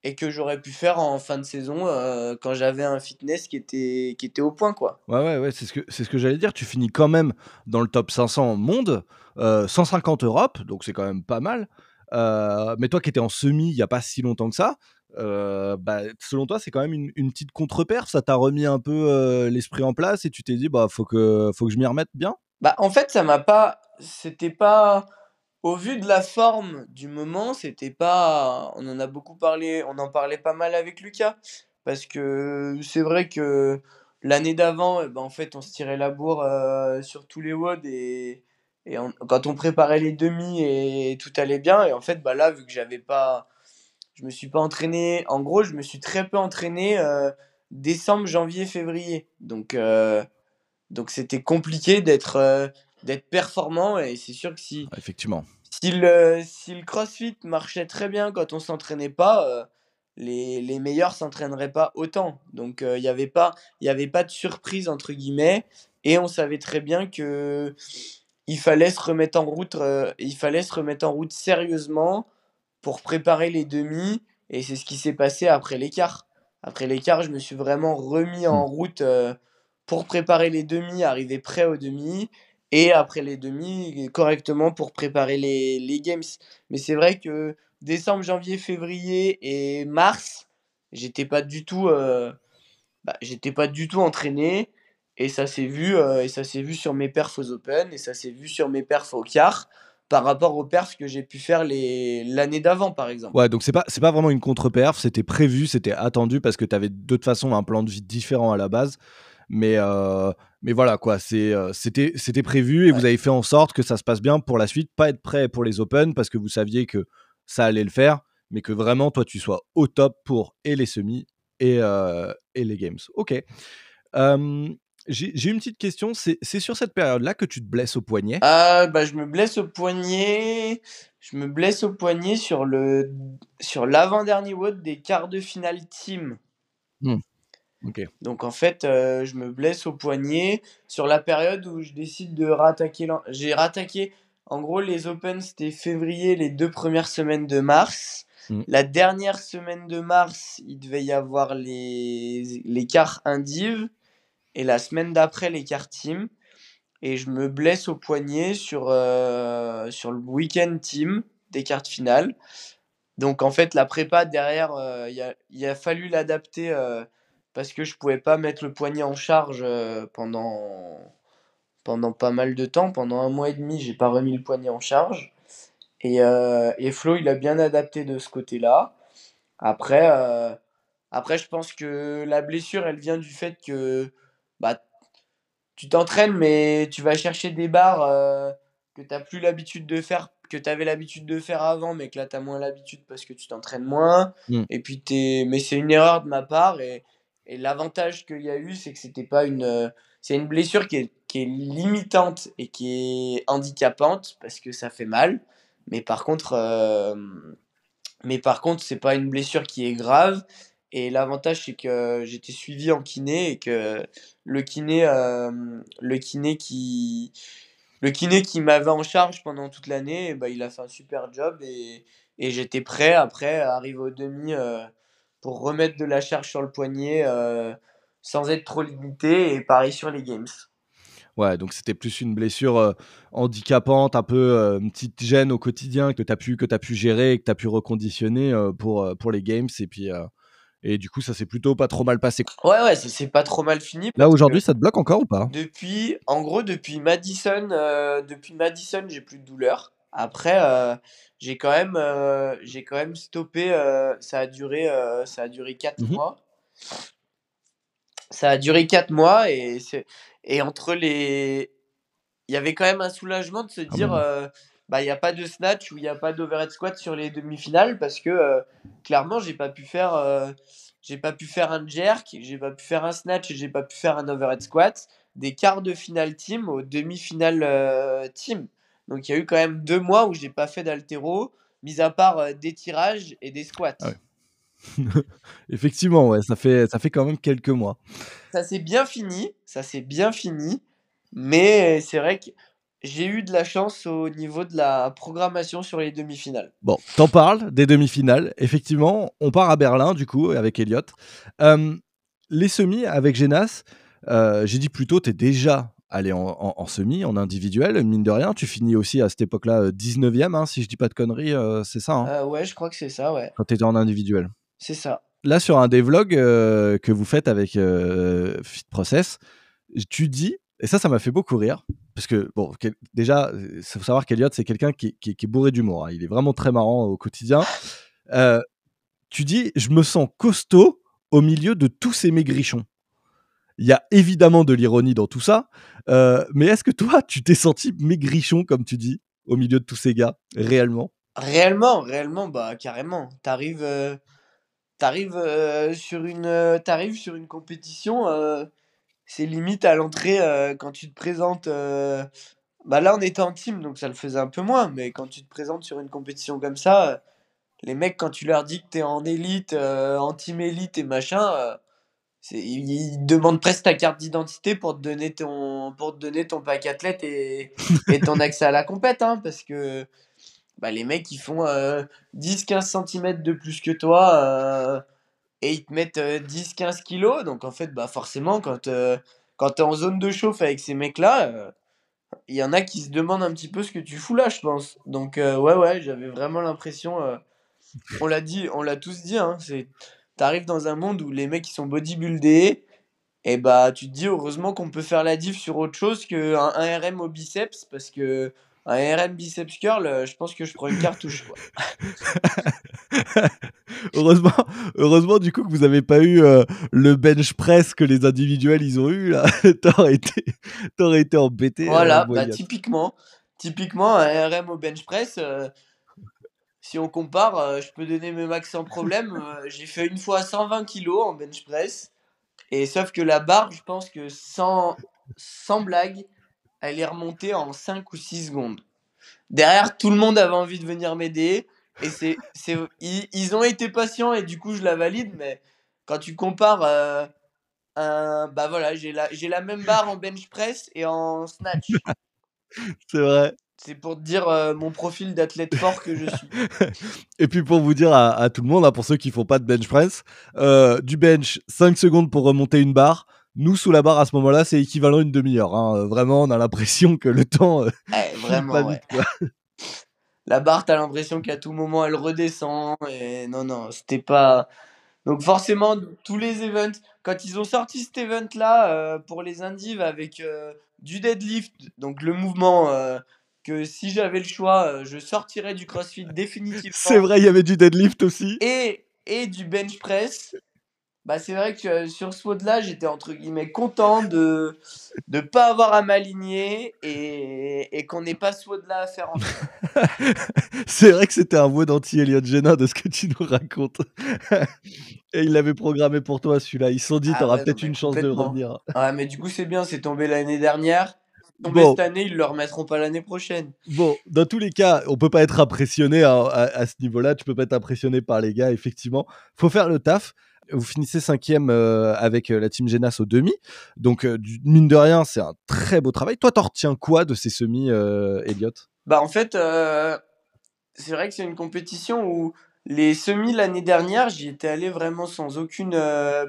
S5: et que j'aurais pu faire en fin de saison euh, quand j'avais un fitness qui était, qui était au point. Quoi.
S4: Ouais, ouais, ouais, c'est ce que, c'est ce que j'allais dire. Tu finis quand même dans le top 500 monde, 150 Europe, donc c'est quand même pas mal. mais toi qui étais en semi il n'y a pas si longtemps que ça, bah, selon toi, c'est quand même une, petite contre-perf. Ça t'a remis un peu l'esprit en place et tu t'es dit, bah, faut que, je m'y remette bien?
S5: Bah, en fait, ça m'a pas. C'était pas. Au vu de la forme du moment, c'était pas. On en a beaucoup parlé, on en parlait pas mal avec Lucas. Parce que c'est vrai que l'année d'avant, eh ben, en fait, on se tirait la bourre sur tous les WOD et, et quand on préparait les demi et tout allait bien. Et en fait, bah là, vu que j'avais pas je me suis pas entraîné. En gros, je me suis très peu entraîné euh, décembre, janvier, février. Donc, euh, donc c'était compliqué d'être euh, d'être performant. Et c'est sûr que si,
S4: Effectivement.
S5: si, le, si le CrossFit marchait très bien quand on s'entraînait pas, les, les meilleurs s'entraîneraient pas autant. Donc, il n'y avait, pas, y avait pas de surprise, entre guillemets. Et on savait très bien que il fallait se remettre en route, il fallait se remettre en route sérieusement pour préparer les demi. Et c'est ce qui s'est passé après l'écart. Après l'écart, je me suis vraiment remis en mmh. route euh, pour préparer les demi, arriver prêt aux demi. Et après les demi, correctement pour préparer les, les games. Mais c'est vrai que décembre, janvier, février et mars, j'étais pas du tout, euh, bah, j'étais pas du tout entraîné. Et ça s'est vu, euh, et ça s'est vu sur mes perfs aux Open, et ça s'est vu sur mes perfs au quart par rapport aux perfs que j'ai pu faire l'année d'avant, par exemple.
S4: Ouais, donc c'est pas, pas vraiment une contre-perf, c'était prévu, c'était attendu parce que tu avais de toute façon un plan de vie différent à la base. Mais, euh, mais voilà, quoi, euh, c'était prévu et vous avez fait en sorte que ça se passe bien pour la suite, pas être prêt pour les Open parce que vous saviez que ça allait le faire, mais que vraiment, toi, tu sois au top pour et les semis et, euh, et les Games. Ok. J'ai une petite question. C'est sur cette période-là que tu te blesses au poignet?
S5: Ah, bah, je me blesse au poignet. Je me blesse au poignet sur le sur l'avant-dernier WOD des quarts de finale team.
S4: Mmh.
S5: Donc en fait, euh, je me blesse au poignet sur la période où je décide de rattaquer. J'ai rattaqué. En gros, les Open, c'était février, les deux premières semaines de mars. Mmh. La dernière semaine de mars, il devait y avoir les, les quarts indives. Et la semaine d'après, les cartes team. Et je me blesse au poignet sur, euh, sur le week-end team des cartes finales. Donc en fait, la prépa derrière, euh, il a, il a, fallu l'adapter euh, parce que je pouvais pas mettre le poignet en charge pendant, pendant pas mal de temps. Pendant un mois et demi, j'ai pas remis le poignet en charge. Et, et Flo, il a bien adapté de ce côté-là. Après, après, je pense que la blessure, elle vient du fait que bah, tu t'entraînes, mais tu vas chercher des barres euh, que tu n'as plus l'habitude de faire, que tu avais l'habitude de faire avant, mais que là, tu as moins l'habitude parce que tu t'entraînes moins. Mm. Et puis, es... mais c'est une erreur de ma part. Et, et l'avantage qu'il y a eu, c'est que c'était pas une. Euh, c'est une blessure qui est, qui est limitante et qui est handicapante parce que ça fait mal. Mais par contre, euh, mais par contre, c'est pas une blessure qui est grave et l'avantage, c'est que j'étais suivi en kiné et que le kiné, euh, qui, m'avait en charge pendant toute l'année, bah, il a fait un super job et, j'étais prêt après à arriver au demi euh, pour remettre de la charge sur le poignet euh, sans être trop limité et pareil sur les games.
S4: Ouais, donc c'était plus une blessure handicapante, un peu une petite gêne au quotidien que tu as pu que as pu gérer que tu as pu reconditionner pour pour les games et puis et du coup, ça s'est plutôt pas trop mal passé.
S5: Ouais, ouais, ça s'est pas trop mal fini.
S4: Là, aujourd'hui, ça te bloque encore ou pas?
S5: Depuis, en gros, depuis Madison, euh, depuis Madison, j'ai plus de douleur. Après, euh, j'ai quand même, euh, j'ai quand même stoppé. ça a duré, ça a duré 4 mmh mois. Ça a duré 4 mois et c'est, et entre les, il y avait quand même un soulagement de se ah dire. Bah, il n'y a pas de snatch ou il n'y a pas d'overhead squat sur les demi-finales parce que euh, clairement, j'ai pas pu faire. Euh, j'ai pas pu faire un jerk, j'ai pas pu faire un snatch et j'ai pas pu faire un overhead squat des quarts de finale team aux demi-finales euh, team. Donc il y a eu quand même deux mois où j'ai pas fait d'altéro, mis à part des tirages et des squats. Ah
S4: Effectivement, ouais, ça fait, ça fait quand même quelques mois.
S5: Ça s'est bien fini, ça s'est bien fini, mais c'est vrai que j'ai eu de la chance au niveau de la programmation sur les demi-finales.
S4: Bon, t'en parles des demi-finales. Effectivement, on part à Berlin, du coup, avec Elliot. Euh, les semis avec Genas, euh, j'ai dit plutôt, t'es déjà allé en, en- en semi, en individuel, mine de rien. Tu finis aussi à cette époque-là euh, 19e, hein, si je dis pas de conneries, euh, c'est ça, hein,
S5: Euh, ouais, je crois que c'est ça, ouais.
S4: quand t'étais en individuel.
S5: C'est ça.
S4: Là, sur un des vlogs euh, que vous faites avec euh, Fit Process, tu dis, et ça, ça m'a fait beaucoup rire, parce que, bon, déjà, il faut savoir qu'Eliott, c'est quelqu'un qui, est bourré d'humour. hein. Il est vraiment très marrant au quotidien. Euh, tu dis, je me sens costaud au milieu de tous ces maigrichons. Il y a évidemment de l'ironie dans tout ça, euh, mais est-ce que toi, tu t'es senti maigrichon, comme tu dis, au milieu de tous ces gars, réellement?
S5: Réellement, réellement, bah carrément. T'arrives, euh, t'arrives sur une, t'arrives sur une compétition. C'est limite à l'entrée euh, quand tu te présentes. euh, bah là, on était en team, donc ça le faisait un peu moins. Mais quand tu te présentes sur une compétition comme ça, euh, les mecs, quand tu leur dis que t'es en élite, en team élite et machin, ils, demandent presque ta carte d'identité pour te donner ton, pour te donner ton pack athlète et, et ton accès à la compète, hein, parce que bah, les mecs ils font 10-15 cm de plus que toi et ils te mettent 10-15 kilos. Donc en fait, bah, forcément, quand, euh, quand tu es en zone de chauffe avec ces mecs-là, il y en a qui se demandent un petit peu ce que tu fous là, je pense. Donc euh, ouais, ouais, j'avais vraiment l'impression. euh, on l'a dit, on l'a tous dit, hein, c'est. T'arrives dans un monde où les mecs ils sont bodybuildés, et bah tu te dis heureusement qu'on peut faire la diff sur autre chose qu'un 1 RM au biceps, parce que un RM biceps curl, euh, je pense que je prends une cartouche. Quoi.
S4: heureusement, heureusement, du coup, que vous n'avez pas eu euh, le bench press que les individuels ils ont eu là. T'aurais été, t'aurais été embêté. euh,
S5: Voilà, bah, typiquement, typiquement un RM au bench press. euh, si on compare, euh, je peux donner mes max sans problème. J'ai fait une fois 120 kg en bench press. Et sauf que la barre, je pense que sans, sans blague, elle est remontée en 5 ou 6 secondes. Derrière, tout le monde avait envie de venir m'aider. Et c'est, c'est, ils, ils ont été patients et du coup, je la valide. Mais quand tu compares, euh, un, bah voilà, j'ai la, j'ai la même barre en bench press et en snatch.
S4: C'est vrai.
S5: C'est pour te dire euh, mon profil d'athlète fort que je suis.
S4: Et puis pour vous dire à, à tout le monde, hein, pour ceux qui font pas de bench press, euh, du bench 5 secondes pour remonter une barre. Nous, sous la barre à ce moment-là, c'est équivalent à une demi-heure. hein. Euh, Vraiment, on a l'impression que le temps euh,
S5: Ouais,
S4: file
S5: vraiment,
S4: pas
S5: ouais.
S4: vite. quoi.
S5: La barre, t'as l'impression qu'à tout moment, elle redescend. Et non, non, c'était pas. Donc, forcément, tous les events, quand ils ont sorti cet event-là euh, pour les indives avec euh, du deadlift, donc le mouvement que si j'avais le choix, je sortirais du crossfit définitivement.
S4: C'est vrai, il y avait du deadlift aussi.
S5: et, et du bench press. Bah, c'est vrai que euh, sur ce WOD là, j'étais entre guillemets content de ne pas avoir à m'aligner et, et qu'on n'ait pas ce WOD là à faire en
S4: C'est vrai que c'était un mot d'anti-Elliot Jenna de ce que tu nous racontes. Et il l'avait programmé pour toi celui-là. Ils se sont dit,
S5: Ah
S4: t'auras peut-être une chance de revenir.
S5: Ouais, mais du coup, c'est bien, c'est tombé l'année dernière. Tombé
S4: Bon.
S5: cette année, ils le remettront pas l'année prochaine.
S4: Bon, dans tous les cas, on peut pas être impressionné à, à- à ce niveau-là. Tu peux pas être impressionné par les gars, effectivement. Faut faire le taf. Vous finissez cinquième euh, avec euh, la team Genas au demi. Donc, euh, du- mine de rien, c'est un très beau travail. Toi, t'en retiens quoi de ces semis, Elliot
S5: Bah, en fait, c'est vrai que c'est une compétition où les semis l'année dernière, j'y étais allé vraiment sans aucune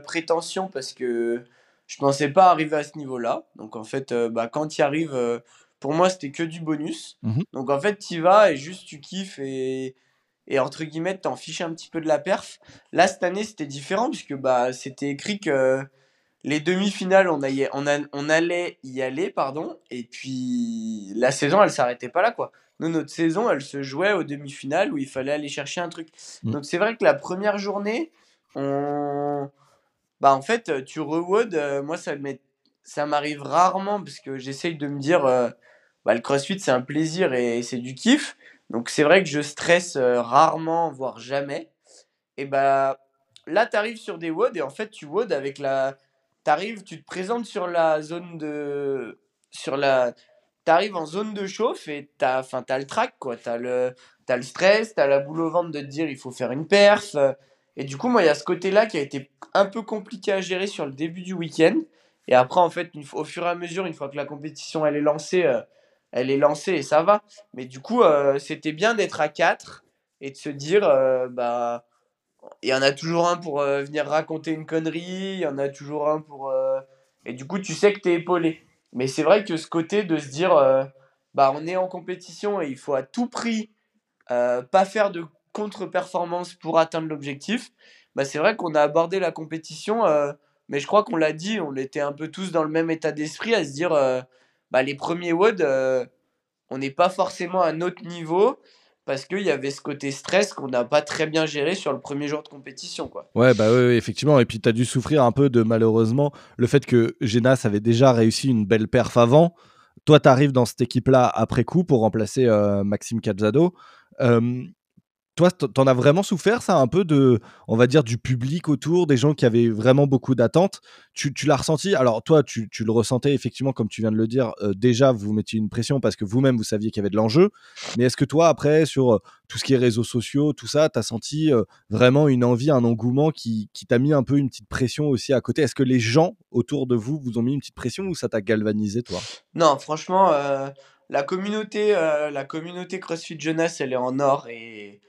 S5: prétention parce que je pensais pas arriver à ce niveau-là. Donc, en fait, bah, quand tu y arrives, pour moi, c'était que du bonus.
S4: Mhm.
S5: Donc, en fait, tu y vas et juste tu kiffes et, et entre guillemets, t'en fiches un petit peu de la perf. Là, cette année, c'était différent puisque bah, c'était écrit que les demi-finales, on, aillait- on, a- on allait y aller, pardon, et puis la saison, elle s'arrêtait pas là, quoi. Nous, notre saison, elle se jouait aux demi-finales où il fallait aller chercher un truc.
S4: Mm.
S5: Donc, c'est vrai que la première journée, on... Bah, en fait, tu reward, euh, moi, ça m'est- ça m'arrive rarement parce que j'essaye de me dire, euh, bah, le crossfit, c'est un plaisir et c'est du kiff. Donc, c'est vrai que je stresse euh, rarement, voire jamais. Et bah, là, tu arrives sur des WOD et en fait, tu WOD avec la. T'arrives, tu te présentes sur la zone de. Sur la. T'arrives en zone de chauffe et t'as, enfin, t'as le track, quoi. T'as le, t'as le stress, t'as la boule au ventre de te dire il faut faire une perf. Et du coup, moi, il y a ce côté-là qui a été un peu compliqué à gérer sur le début du week-end. Et après, en fait, au fur et à mesure, une fois que la compétition elle est lancée, euh, elle est lancée et ça va. Mais du coup, euh, c'était bien d'être à 4 et de se dire, euh, bah, il y en a toujours un pour euh, venir raconter une connerie, il y en a toujours un pour. Et du coup, tu sais que tu es épaulé. Mais c'est vrai que ce côté de se dire, bah, on est en compétition et il faut à tout prix pas faire de contre-performance pour atteindre l'objectif, bah, c'est vrai qu'on a abordé la compétition, mais je crois qu'on l'a dit, on était un peu tous dans le même état d'esprit à se dire, bah, les premiers WOD, euh, on n'est pas forcément à notre niveau parce qu'il y avait ce côté stress qu'on n'a pas très bien géré sur le premier jour de compétition. Quoi.
S4: Ouais, bah oui, effectivement. Et puis, tu as dû souffrir un peu de, malheureusement, le fait que Genas avait déjà réussi une belle perf avant. Toi, tu arrives dans cette équipe-là après coup pour remplacer euh, Maxime Calzado. Toi, t'en as vraiment souffert, ça, un peu de, on va dire, du public autour, des gens qui avaient vraiment beaucoup d'attentes? Tu, l'as ressenti? Alors, toi, tu, le ressentais effectivement, comme tu viens de le dire. euh, déjà, vous mettiez une pression parce que vous-même, vous saviez qu'il y avait de l'enjeu. Mais est-ce que toi, après, sur euh, tout ce qui est réseaux sociaux, tout ça, tu as senti euh, vraiment une envie, un engouement qui, t'a mis un peu une petite pression aussi à côté? Est-ce que les gens autour de vous vous ont mis une petite pression ou ça t'a galvanisé, toi?
S5: Non, franchement, la communauté, la communauté CrossFit Jeunesse, elle est en or et,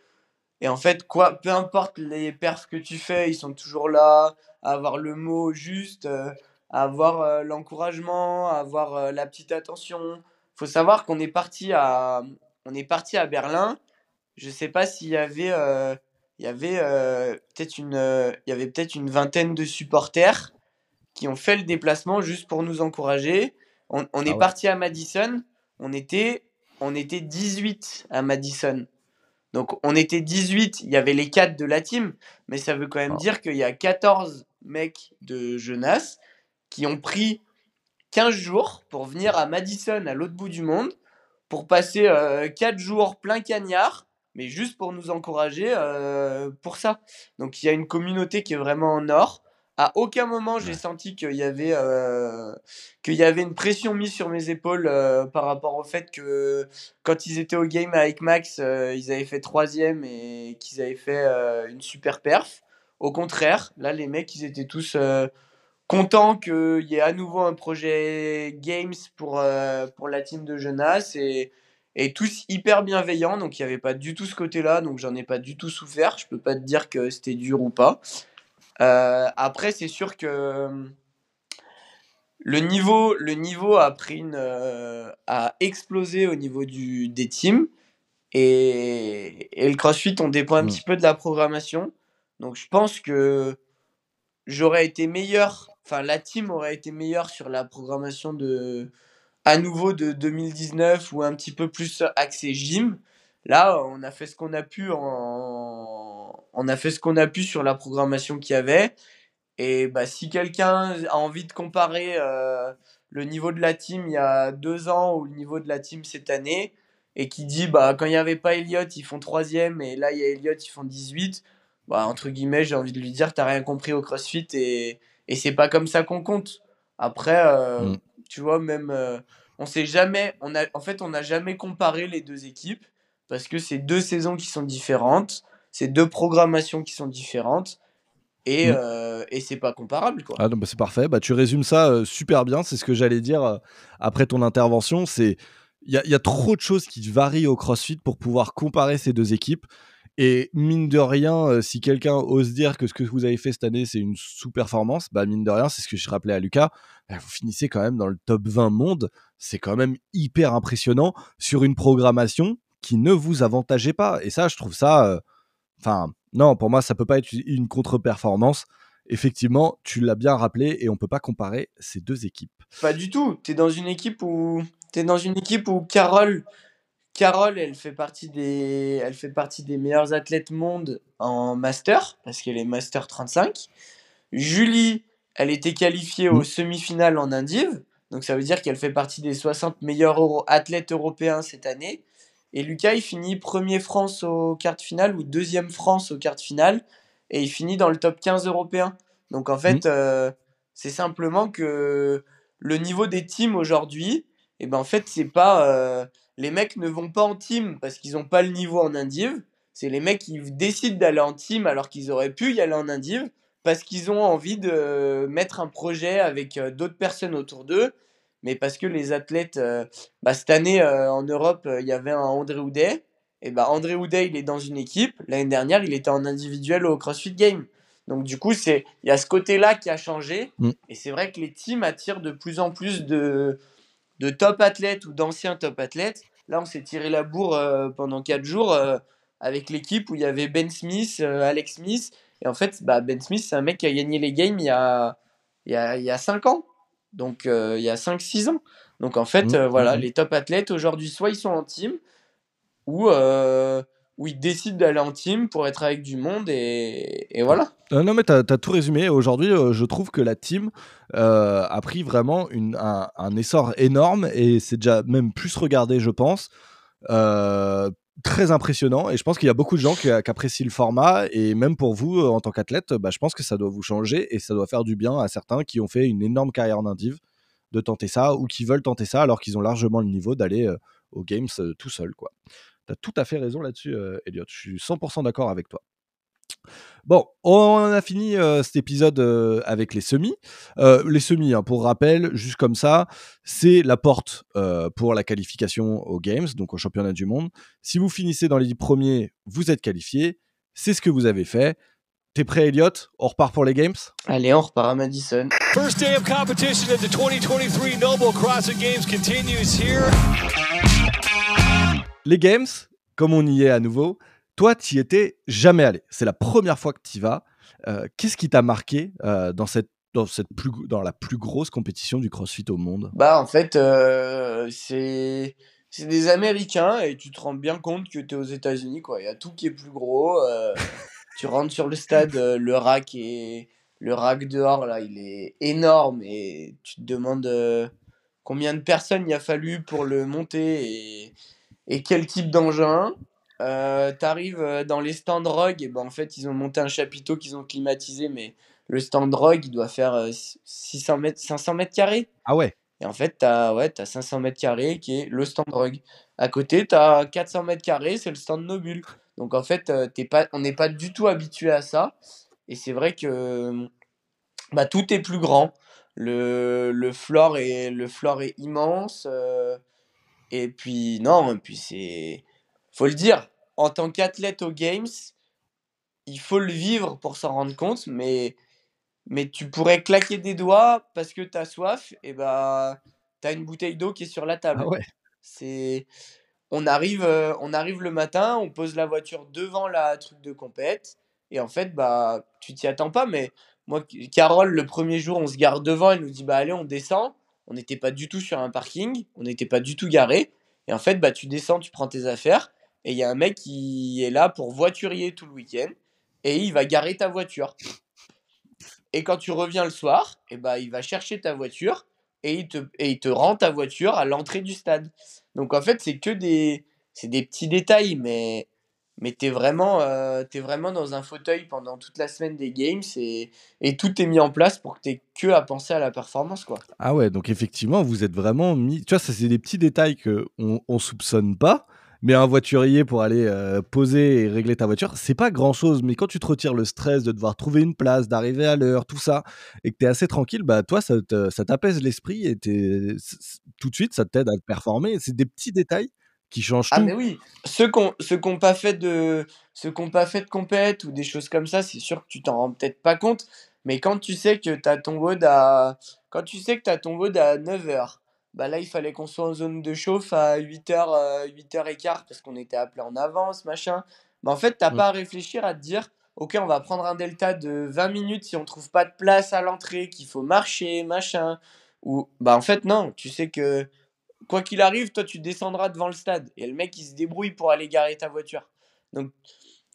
S5: et en fait, quoi, peu importe les perfs que tu fais, ils sont toujours là, à avoir le mot juste, euh, à avoir euh, l'encouragement, à avoir euh, la petite attention. Faut savoir qu'on est parti à, on est parti à Berlin. Je sais pas s'il y avait, il y avait peut-être une, il y avait peut-être une vingtaine de supporters qui ont fait le déplacement juste pour nous encourager. On, on est
S4: ouais.
S5: parti à Madison. On était, on était 18 à Madison. Donc on était 18, il y avait les 4 de la team, mais ça veut quand même
S4: Ah.
S5: dire qu'il y a 14 mecs de jeunesse qui ont pris 15 jours pour venir à Madison, à l'autre bout du monde, pour passer 4 jours plein cagnard, mais juste pour nous encourager euh, pour ça. Donc il y a une communauté qui est vraiment en or. À aucun moment j'ai senti qu'il y avait euh, qu'il y avait une pression mise sur mes épaules euh, par rapport au fait que quand ils étaient au game avec Max, euh, ils avaient fait troisième et qu'ils avaient fait une super perf. Au contraire, là les mecs ils étaient tous contents qu'il y ait à nouveau un projet Games pour, pour la team de Jonas et, et tous hyper bienveillants. Donc il n'y avait pas du tout ce côté-là, donc j'en ai pas du tout souffert. Je peux pas te dire que c'était dur ou pas. Euh, après, c'est sûr que le niveau, le niveau a pris une, euh, a explosé au niveau du, des teams et, et le CrossFit on dépend un
S4: Mm.
S5: petit peu de la programmation. Donc je pense que j'aurais été meilleur, enfin la team aurait été meilleure sur la programmation de à nouveau de 2019 ou un petit peu plus axé gym. Là, on a fait ce qu'on a pu en on a fait ce qu'on a pu sur la programmation qu'il y avait. Et bah, si quelqu'un a envie de comparer euh, le niveau de la team il y a deux ans ou le niveau de la team cette année, et qui dit bah quand il n'y avait pas Elliott, ils font troisième, et là il y a Elliott, ils font 18, bah, entre guillemets, j'ai envie de lui dire t'as rien compris au CrossFit et, et c'est pas comme ça qu'on compte. Après, euh,
S4: Mm.
S5: tu vois, même euh, on sait jamais, on a, en fait, on n'a jamais comparé les deux équipes parce que c'est deux saisons qui sont différentes, c'est deux programmations qui sont différentes. Et,
S4: Mm.
S5: euh, et c'est pas comparable quoi.
S4: Ah non, bah, c'est parfait. Bah, tu résumes ça euh, super bien. C'est ce que j'allais dire euh, après ton intervention. C'est il y, a- y a trop de choses qui varient au CrossFit pour pouvoir comparer ces deux équipes. Et mine de rien, euh, si quelqu'un ose dire que ce que vous avez fait cette année, c'est une sous-performance, bah mine de rien, c'est ce que je rappelais à Lucas, bah, vous finissez quand même dans le top 20 monde. C'est quand même hyper impressionnant sur une programmation qui ne vous avantageait pas. Et ça, je trouve ça... Enfin, non, pour moi, ça peut pas être une contre-performance. Effectivement, tu l'as bien rappelé et on peut pas comparer ces deux équipes.
S5: Pas du tout. T'es dans une équipe où t'es dans une équipe où Carole, Carole, elle fait partie des, elle fait partie des meilleures athlètes monde en master parce qu'elle est master 35. Julie, elle était qualifiée aux
S4: Mm.
S5: semi-finales en Indive, donc ça veut dire qu'elle fait partie des 60 meilleurs athlètes européens cette année. Et Lucas, il finit premier France au quart de finale ou deuxième France au quart de finale et il finit dans le top 15 européen. Donc en fait, euh, c'est simplement que le niveau des teams aujourd'hui, et ben en fait, c'est pas euh, les mecs ne vont pas en team parce qu'ils n'ont pas le niveau en indiv. C'est les mecs qui décident d'aller en team alors qu'ils auraient pu y aller en indiv parce qu'ils ont envie de mettre un projet avec euh, d'autres personnes autour d'eux mais parce que les athlètes, euh, bah, cette année euh, en Europe, euh, il y avait un André Houdet. Et bah, André Houdet, il est dans une équipe. L'année dernière, il était en individuel au CrossFit Game. Donc du coup, c'est il y a ce côté-là qui a changé.
S4: Mm.
S5: Et c'est vrai que les teams attirent de plus en plus de, de top athlètes ou d'anciens top athlètes. Là, on s'est tiré la bourre pendant 4 jours avec l'équipe où il y avait Ben Smith, Alex Smith. Et en fait, bah, Ben Smith, c'est un mec qui a gagné les games il y a, il y a, il y a 5 ans. Donc euh, il y a 5-6 ans. Donc en fait,
S4: Mm,
S5: euh, voilà,
S4: mm.
S5: les top athlètes aujourd'hui, soit ils sont en team, ou, euh, ou ils décident d'aller en team pour être avec du monde, et, et voilà.
S4: Euh, non, mais tu as, tout résumé. Aujourd'hui, je trouve que la team a pris vraiment une- un, un essor énorme et c'est déjà même plus regardé, je pense. Euh, très impressionnant. Et je pense qu'il y a beaucoup de gens qui, apprécient le format. Et même pour vous, euh, en tant qu'athlète, bah, je pense que ça doit vous changer et ça doit faire du bien à certains qui ont fait une énorme carrière d'indiv de tenter ça ou qui veulent tenter ça alors qu'ils ont largement le niveau d'aller euh, aux Games euh, tout seul. Tu as tout à fait raison là-dessus, Elliot. Je suis 100% d'accord avec toi. Bon, on a fini euh, cet épisode euh, avec les semis. Euh, les semis, hein, pour rappel, juste comme ça, c'est la porte euh, pour la qualification aux Games, donc au championnat du monde. Si vous finissez dans les 10 premiers, vous êtes qualifié. C'est ce que vous avez fait. T'es prêt, Elliot On repart pour les Games?
S5: Allez, on repart à Madison.
S2: First day of competition at the 2023 Noble CrossFit Games continues here.
S4: Les Games, comme on y est à nouveau, toi, tu étais jamais allé. C'est la première fois que tu y vas. Euh, Qu'est-ce qui t'a marqué euh, dans, cette, dans, cette plus, dans la plus grosse compétition du CrossFit au monde?
S5: Bah, en fait, euh, c'est c'est des Américains et tu te rends bien compte que tu es aux États-Unis, quoi. Il y a tout qui est plus gros. euh, tu rentres sur le stade, euh, le rack est le rack dehors là, il est énorme et tu te demandes combien de personnes il a fallu pour le monter et, et quel type d'engin. Euh, T'arrives euh, dans les stands ROG et ben en fait ils ont monté un chapiteau qu'ils ont climatisé, mais le stand ROG il doit faire euh, 600 mètres, 500 mètres carrés.
S4: Ah ouais
S5: Et en fait, tu as, ouais, as 500 mètres carrés qui est le stand Rogue. À côté, tu as 400 mètres carrés, c'est le stand Nobule. Donc en fait, euh, t'es pas, on n'est pas du tout habitué à ça. Et c'est vrai que bah, tout est plus grand. Le, le, floor est, le floor est immense. euh, et puis, non, et puis c'est. faut le dire, en tant qu'athlète aux Games, il faut le vivre pour s'en rendre compte, mais mais tu pourrais claquer des doigts parce que tu as soif, et bah tu as une bouteille d'eau qui est sur la table.
S4: Ah ouais
S5: C'est on arrive euh, on arrive le matin, on pose la voiture devant la truc de compète et en fait bah tu t'y attends pas mais moi Carole le premier jour, on se gare devant, elle nous dit bah allez, on descend. On n'était pas du tout sur un parking, on n'était pas du tout garé et en fait bah tu descends, tu prends tes affaires et il y a un mec qui est là pour voiturier tout le week-end et il va garer ta voiture. Et quand tu reviens le soir, et bah, il va chercher ta voiture et il te, et il te rend ta voiture à l'entrée du stade. Donc en fait, c'est que des, c'est des petits détails, mais, mais tu es, vraiment, euh, vraiment dans un fauteuil pendant toute la semaine des games et, et tout est mis en place pour que tu que à penser à la performance. Quoi.
S4: Ah ouais, donc effectivement, vous êtes vraiment mis. Tu vois, ça, c'est des petits détails qu'on on soupçonne pas. Mais un voiturier pour aller euh, poser et régler ta voiture, c'est pas grand chose. Mais quand tu te retires le stress de devoir trouver une place, d'arriver à l'heure, tout ça, et que tu es assez tranquille, bah toi, ça t'apaise l'esprit et tout de suite, ça t'aide à te performer. C'est des petits détails qui changent
S5: Ah
S4: tout.
S5: mais oui, ceux qui n'ont pas fait de ceux qui pas fait de compète ou des choses comme ça, c'est sûr que tu t'en rends peut-être pas compte, mais quand tu sais que tu as ton WOD à quand tu sais que tu ton WOD à 9h, bah là il fallait qu'on soit en zone de chauffe à 8h 8h15 parce qu'on était appelé en avance, machin. Bah en fait, t'as
S4: Mm.
S5: pas à réfléchir à te dire OK, on va prendre un delta de 20 minutes si on trouve pas de place à l'entrée, qu'il faut marcher, machin ou bah en fait non, tu sais que quoi qu'il arrive, toi, tu descendras devant le stade. Et le mec, il se débrouille pour aller garer ta voiture. Donc,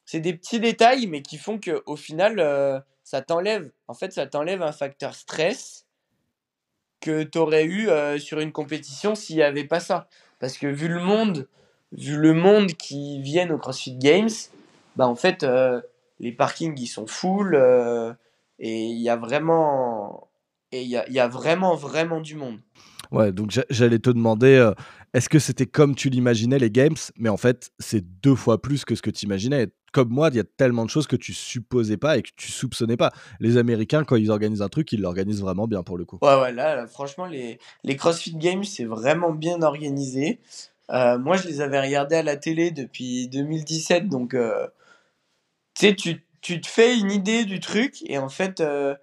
S5: c'est des petits détails, mais qui font que au final, euh, ça t'enlève. En fait, ça t'enlève un facteur stress que tu aurais eu euh, sur une compétition s'il n'y avait pas ça. Parce que vu le monde, vu le monde qui viennent au CrossFit Games, bah en fait, euh, les parkings ils sont full euh, et il y a vraiment, et il y a, y a vraiment vraiment du monde.
S4: Ouais, donc j'a- j'allais te demander, est-ce que c'était comme tu l'imaginais les games? Mais en fait, c'est deux fois plus que ce que tu imaginais. Comme moi, il y a tellement de choses que tu supposais pas et que tu soupçonnais pas. Les Américains, quand ils organisent un truc, ils l'organisent vraiment bien pour le coup.
S5: Ouais, ouais, là, franchement, les, les CrossFit Games, c'est vraiment bien organisé. Euh, moi, je les avais regardés à la télé depuis 2017, donc euh, tu sais, tu, tu te fais une idée du truc et en fait, euh,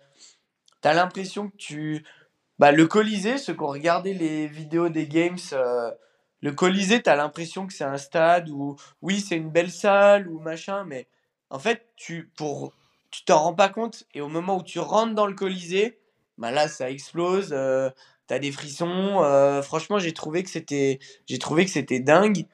S5: tu as l'impression que tu. Bah, le Colisée, ceux qui ont regardé les vidéos des Games, euh, le Colisée, tu as l'impression que c'est un stade où, oui, c'est une belle salle ou machin, mais en fait, tu pour, tu t'en rends pas compte et au moment où tu rentres dans le Colisée, bah là, ça explose. euh, T'as des frissons. euh, franchement, j'ai trouvé que c'était, j'ai trouvé que c'était dingue.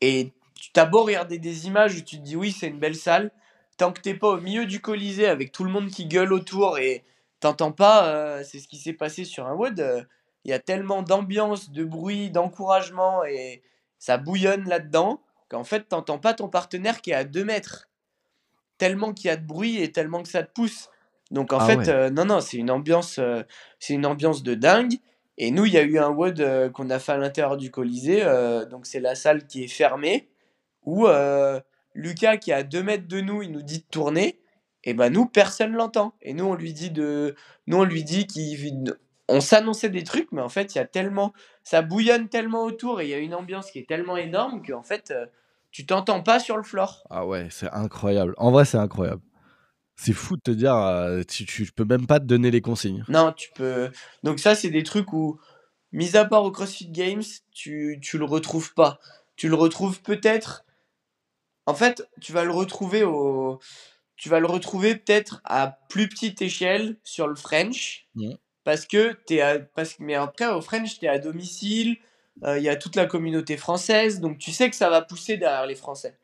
S5: Et tu t'as beau regarder des images où tu te dis oui, c'est une belle salle. Tant que t'es pas au milieu du Colisée avec tout le monde qui gueule autour et t'entends pas, euh, c'est ce qui s'est passé sur un Wood. Il y a tellement d'ambiance, de bruit, d'encouragement et ça bouillonne là-dedans qu'en fait, t'entends pas ton partenaire qui est à 2 mètres. Tellement qu'il y a de bruit et tellement que ça te pousse. Donc en
S4: Ah
S5: fait,
S4: ouais.
S5: euh, non, non, c'est une ambiance, euh, c'est une ambiance de dingue. Et nous, il y a eu un WOD euh, qu'on a fait à l'intérieur du Colisée. donc c'est la salle qui est fermée où Lucas qui est à 2 mètres de nous, il nous dit de tourner. Et ben nous, personne l'entend. Et nous, on lui dit de, nous, on lui dit qu'il, on s'annonçait des trucs, mais en fait, il y a tellement, ça bouillonne tellement autour et il y a une ambiance qui est tellement énorme qu'en fait, euh, tu t'entends pas sur le floor.
S4: Ah ouais, c'est incroyable. En vrai, c'est incroyable. C'est fou de te dire, euh, tu, tu je peux même pas te donner les consignes.
S5: Non, tu peux. Donc ça, c'est des trucs où, mis à part au CrossFit Games, tu, tu le retrouves pas. Tu le retrouves peut-être. En fait, tu vas le retrouver au. Tu vas le retrouver peut-être à plus petite échelle sur le French.
S4: Mhm.
S5: Parce que t'es à... parce mais après au French, tu es à domicile, euh, il y a toute la communauté française, donc tu sais que ça va pousser derrière les Français.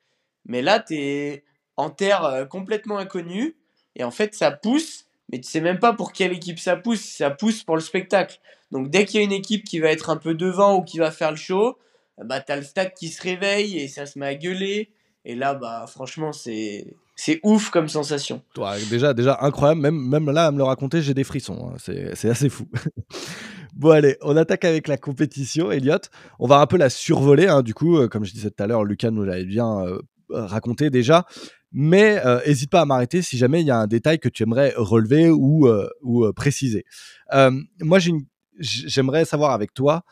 S5: Mais là, tu es en terre euh, complètement inconnue, et en fait, ça pousse, mais tu sais même pas pour quelle équipe ça pousse, ça pousse pour le spectacle. Donc dès qu'il y a une équipe qui va être un peu devant ou qui va faire le show, bah t'as le stade qui se réveille et ça se met à gueuler. Et là, bah franchement, c'est c'est ouf comme sensation.
S4: Déjà, déjà incroyable. Même, même là, à me le raconter, j'ai des frissons. hein. C'est assez fou. bon, allez, on attaque avec la compétition, Elliot. On va un peu la survoler. hein. Du coup, euh, comme je disais tout à l'heure, Lucas nous l'avait bien euh, raconté déjà. Mais n'hésite pas à m'arrêter si jamais il y a un détail que tu aimerais relever ou, euh, ou euh, préciser. Euh, moi, j'aimerais savoir avec toi,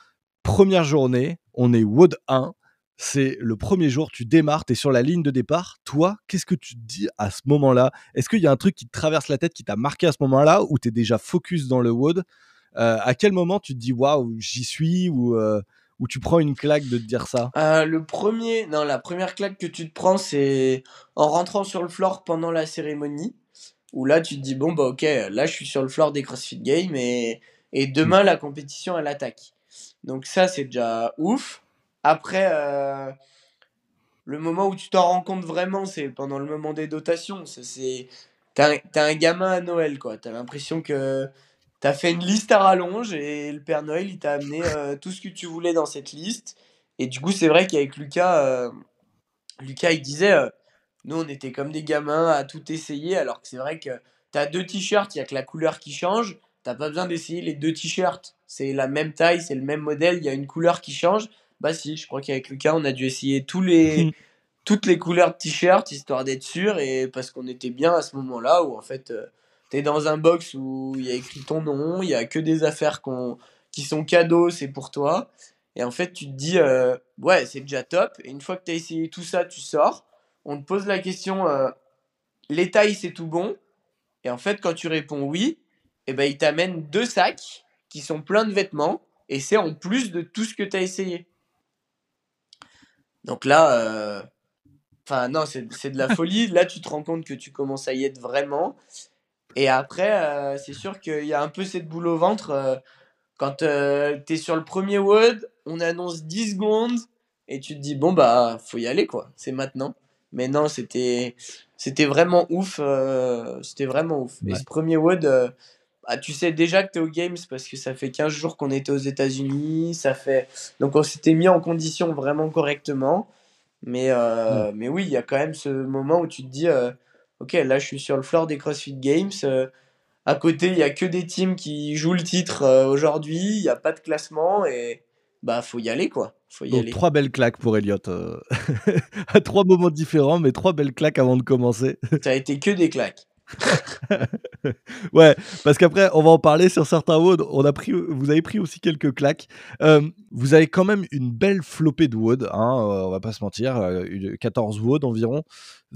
S4: première journée, on est WOD 1, c'est le premier jour, tu démarres, tu es sur la ligne de départ. Toi, qu'est-ce que tu te dis à ce moment-là? Est-ce qu'il y a un truc qui te traverse la tête, qui t'a marqué à ce moment-là, ou tu es déjà focus dans le WOD Euh, À quel moment tu te dis, waouh, j'y suis, ou, euh, ou tu prends une claque de te dire ça?
S5: Euh, le premier, non, la première claque que tu te prends, c'est en rentrant sur le floor pendant la cérémonie, où là tu te dis bon bah ok, là je suis sur le floor des CrossFit Games et, et demain la compétition elle attaque. Donc ça c'est déjà ouf. Après, euh, le moment où tu t'en rends compte vraiment, c'est pendant le moment des dotations. C'est t'as un, gamin à Noël quoi. T'as l'impression que t'as fait une liste à rallonge et le Père Noël il t'a amené euh, tout ce que tu voulais dans cette liste. Et du coup, c'est vrai qu'avec Lucas, euh, Lucas, il disait, nous, on était comme des gamins à tout essayer, alors que c'est vrai que t'as deux t-shirts, il y a que la couleur qui change, t'as pas besoin d'essayer les deux t-shirts. C'est la même taille, c'est le même modèle, il y a une couleur qui change. Bah si, je crois qu'avec Lucas, on a dû essayer tous les, toutes les couleurs de t-shirts, histoire d'être sûr, et parce qu'on était bien à ce moment-là, où en fait, euh, t'es dans un box où il y a écrit ton nom, il y a que des affaires qu'on qui sont cadeaux, c'est pour toi. Et en fait, tu te dis, euh, ouais, c'est déjà top. Et une fois que tu as essayé tout ça, tu sors. On te pose la question, euh, les tailles, c'est tout bon? Et en fait, quand tu réponds oui, eh ben, ils t'amènent deux sacs qui sont pleins de vêtements. Et c'est en plus de tout ce que tu as essayé. Donc là, euh, enfin, non, c'est de la folie. Là, tu te rends compte que tu commences à y être vraiment. Et après, euh, c'est sûr qu'il y a un peu cette boule au ventre. euh, quand tu es sur le premier WOD, on annonce 10 secondes et tu te dis, bon, bah, faut y aller, quoi. C'est maintenant. Mais non, c'était c'était vraiment ouf. euh, c'était vraiment ouf. Et ce premier WOD, euh, bah, tu sais déjà que tu es aux Games parce que ça fait 15 jours qu'on était aux États-Unis. Ça fait... Donc, on s'était mis en condition vraiment correctement. Mais, euh, mais oui, il y a quand même ce moment où tu te dis, euh, ok, là, je suis sur le floor des CrossFit Games. euh, à côté, il y a que des teams qui jouent le titre aujourd'hui. Il n'y a pas de classement. Et bah faut y aller quoi. Faut y
S4: Donc
S5: aller.
S4: trois belles claques pour Elliot. à trois moments différents, mais trois belles claques avant de commencer.
S5: Ça a été que des claques.
S4: Ouais, parce qu'après, on va en parler sur certains WOD. On a pris, vous avez pris aussi quelques claques. Euh, vous avez quand même une belle flopée de WOD, hein, euh, on va pas se mentir. euh, une- 14 WOD environ.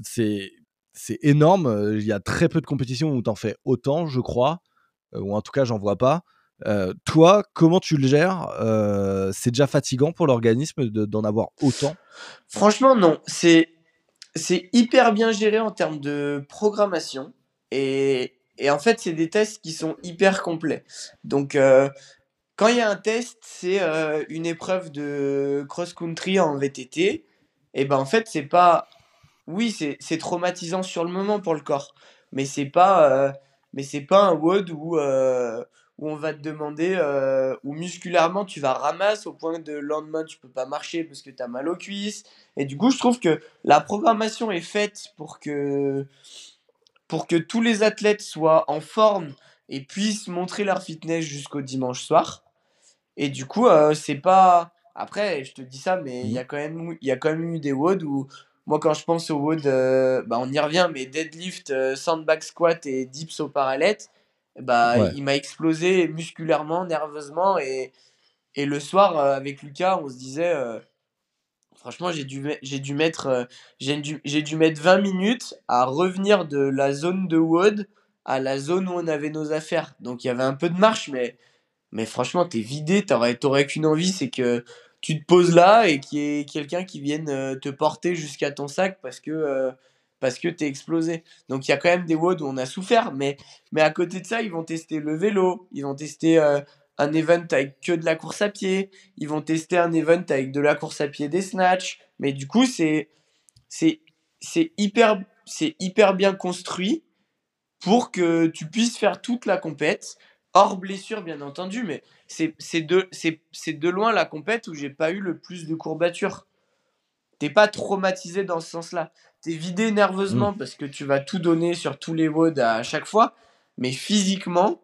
S4: C'est, c'est énorme. euh, Il y a très peu de compétitions où tu en fais autant, je crois. euh, ou en tout cas, j'en vois pas. Euh, toi, comment tu le gères? Euh, C'est déjà fatigant pour l'organisme de- d'en avoir autant?
S5: Franchement, non. C'est hyper bien géré en termes de programmation. Et, en fait, c'est des tests qui sont hyper complets. Donc, euh, quand il y a un test, c'est euh, une épreuve de cross-country en VTT. Et ben en fait, c'est pas. Oui, c'est traumatisant sur le moment pour le corps. Mais c'est pas, euh, mais c'est pas un WOD où, où on va te demander, où musculairement tu vas ramasser au point de le lendemain tu peux pas marcher parce que tu as mal aux cuisses. Et du coup, je trouve que la programmation est faite pour que, pour que tous les athlètes soient en forme et puissent montrer leur fitness jusqu'au dimanche soir. Et du coup, euh, c'est pas. Après, je te dis ça, mais il y, a quand même y a quand même eu des WOD où. Moi, quand je pense au WOD, euh, bah, on y revient, mais deadlift, euh, sandbag squat et dips au parallèle, bah,
S4: Ouais.
S5: il m'a explosé musculairement, nerveusement. Et, et le soir, euh, avec Lucas, on se disait. Euh, Franchement, j'ai dû, mettre, euh, dû, mettre 20 minutes à revenir de la zone de WOD à la zone où on avait nos affaires. Donc il y avait un peu de marche, mais, mais franchement, t'es vidé, t'aurais, t'aurais qu'une envie, c'est que tu te poses là et qu'il y ait quelqu'un qui vienne euh, te porter jusqu'à ton sac parce que, euh, parce que t'es explosé. Donc il y a quand même des WOD où on a souffert, mais, mais à côté de ça, ils vont tester le vélo, ils vont tester euh, un event avec que de la course à pied, ils vont tester un event avec de la course à pied des snatch. Mais du coup, c'est c'est c'est hyper c'est hyper bien construit pour que tu puisses faire toute la compète hors blessure bien entendu mais c'est c'est de c'est c'est de loin la compète où j'ai pas eu le plus de courbatures. T'es pas traumatisé dans ce sens-là. T'es vidé nerveusement parce que tu vas tout donner sur tous les WOD à chaque fois, mais physiquement,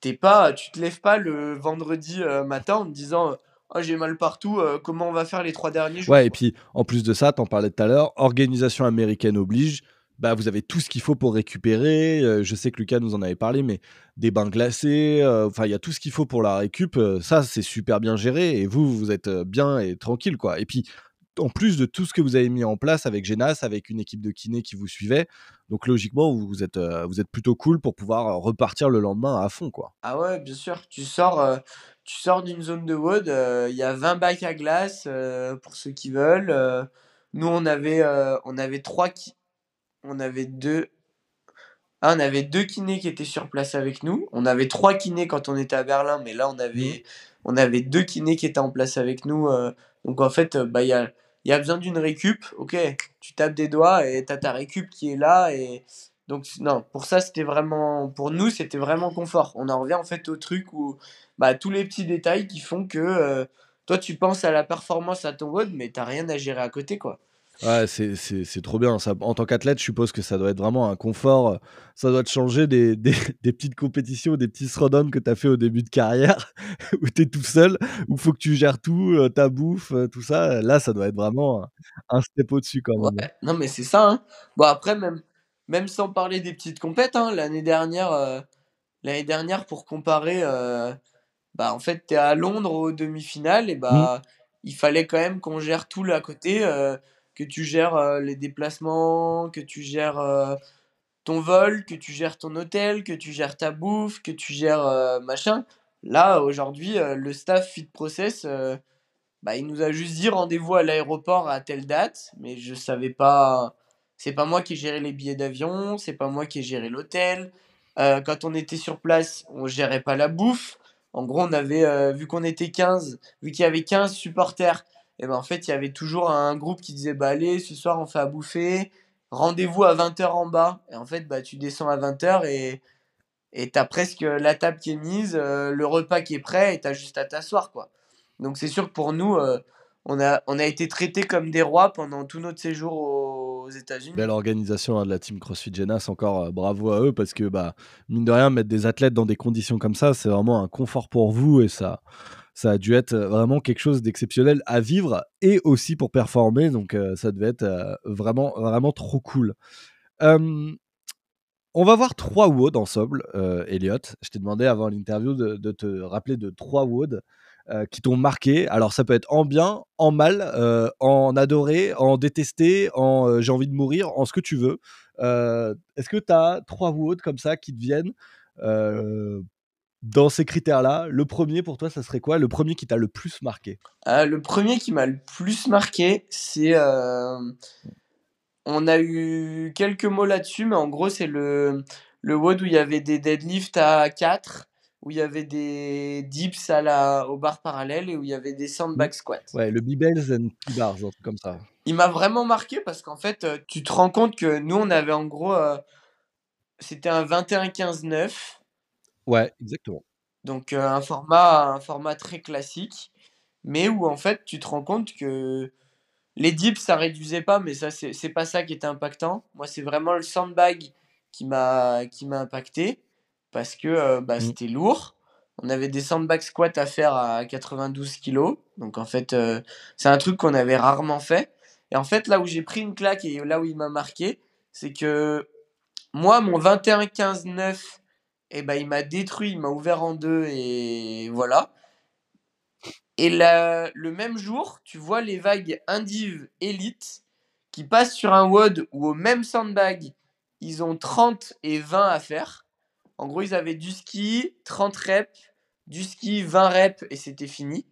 S5: t'es pas, tu te lèves pas le vendredi euh, matin en te disant oh, j'ai mal partout, euh, comment on va faire les trois derniers jours
S4: Ouais, et puis en plus de ça, t'en parlais tout à l'heure, organisation américaine oblige. Bah, vous avez tout ce qu'il faut pour récupérer. Euh, je sais que Lucas nous en avait parlé, mais des bains glacés, euh, enfin, il y a tout ce qu'il faut pour la récup. Euh, ça, c'est super bien géré. Et vous, vous êtes euh, bien et tranquille, quoi. Et puis, en plus de tout ce que vous avez mis en place avec Genas, avec une équipe de kinés qui vous suivait, donc logiquement, vous, êtes, euh, vous êtes plutôt cool pour pouvoir euh, repartir le lendemain à fond, quoi.
S5: Ah ouais, bien sûr. Tu sors, euh, tu sors d'une zone de WOD, il y a 20 bacs à glace pour ceux qui veulent. nous, on avait, on avait trois qui... On avait deux... Ah, on avait deux kinés qui étaient sur place avec nous. On avait trois kinés quand on était à Berlin, mais là, on avait, on avait deux kinés qui étaient en place avec nous. donc, en fait, bah, il y a, il y a besoin d'une récup. Ok, tu tapes des doigts et tu as ta récup qui est là. Et donc, non, pour ça, c'était vraiment. Pour nous, c'était vraiment confort. On en revient en fait au truc où bah, tous les petits détails qui font que euh, toi, tu penses à la performance à ton WOD, mais t'as rien à gérer à côté, quoi.
S4: Ouais, c'est, trop bien. Ça, en tant qu'athlète, je suppose que ça doit être vraiment un confort. euh, Ça doit te changer des, des, des petites compétitions, des petits throwdowns que tu as fait au début de carrière, où tu es tout seul, où il faut que tu gères tout, euh, ta bouffe, euh, tout ça. Là, ça doit être vraiment un, step au-dessus quand même.
S5: Ouais, non, mais c'est ça. Hein. Bon, après, même, même sans parler des petites compètes, hein, l'année dernière, euh, l'année dernière, pour comparer, euh, bah, en fait, tu es à Londres aux demi-finales, et bah, il fallait quand même qu'on gère tout là à côté, euh, que tu gères euh, les déplacements, que tu gères euh, ton vol, que tu gères ton hôtel, que tu gères ta bouffe, que tu gères euh, machin. Là, aujourd'hui, le staff Fit Process, bah, il nous a juste dit rendez-vous à l'aéroport à telle date, mais je savais pas. C'est pas moi qui ai géré les billets d'avion, c'est pas moi qui ai géré l'hôtel. Quand on était sur place, on gérait pas la bouffe. En gros, on avait, vu qu'on était 15, vu qu'il y avait 15 supporters, et ben en fait, il y avait toujours un groupe qui disait bah allez, ce soir on fait à bouffer, rendez-vous à 20h en bas. Et en fait, bah tu descends à 20h et et t'as presque la table qui est mise, euh, le repas qui est prêt et t'as juste à t'asseoir quoi. Donc c'est sûr que pour nous, euh, on a, on a été traités comme des rois pendant tout notre séjour au aux États-Unis.
S4: Belle organisation hein, de la team CrossFit Genas, encore euh, bravo à eux parce que bah mine de rien mettre des athlètes dans des conditions comme ça, c'est vraiment un confort pour vous et ça ça a dû être euh, vraiment quelque chose d'exceptionnel à vivre et aussi pour performer donc euh, ça devait être vraiment vraiment trop cool. on va voir trois WOD ensemble, Elliot. Je t'ai demandé avant l'interview de, te rappeler de trois WOD. Euh, qui t'ont marqué. Alors ça peut être en bien, en mal, euh, en adoré, en détesté, en euh, j'ai envie de mourir, en ce que tu veux. Est-ce que tu as trois ou comme ça qui te viennent dans ces critères-là? Le premier pour toi, ça serait quoi? Le premier qui t'a le plus marqué?
S5: Le premier qui m'a le plus marqué, c'est... On a eu quelques mots là-dessus, mais en gros, c'est le, le WOD où il y avait des deadlifts à 4 où il y avait des dips à la, au bar parallèle et où il y avait des sandbag squats.
S4: Ouais, le B-Bells and bars, comme ça.
S5: Il m'a vraiment marqué parce qu'en fait, euh, tu te rends compte que nous, on avait en gros. Euh, c'était un 21-15-9.
S4: Ouais, exactement.
S5: Donc euh, un, format, un format très classique, mais où en fait, tu te rends compte que les dips, ça réduisait pas, mais ça, c'est pas ça qui était impactant. Moi, c'est vraiment le sandbag qui m'a impacté parce que euh, bah, mmh. c'était lourd. On avait des sandbag squats à faire à 92 kg. Donc en fait, euh, c'est un truc qu'on avait rarement fait. Et en fait, là où j'ai pris une claque et là où il m'a marqué, c'est que moi, mon 21-15-9, eh ben, il m'a détruit, il m'a ouvert en deux et voilà. Et le même jour, tu vois les vagues Indiv Elite qui passent sur un WOD où au même sandbag, ils ont 30 et 20 à faire. En gros, ils avaient du ski, 30 reps, du ski, 20 reps et c'était fini.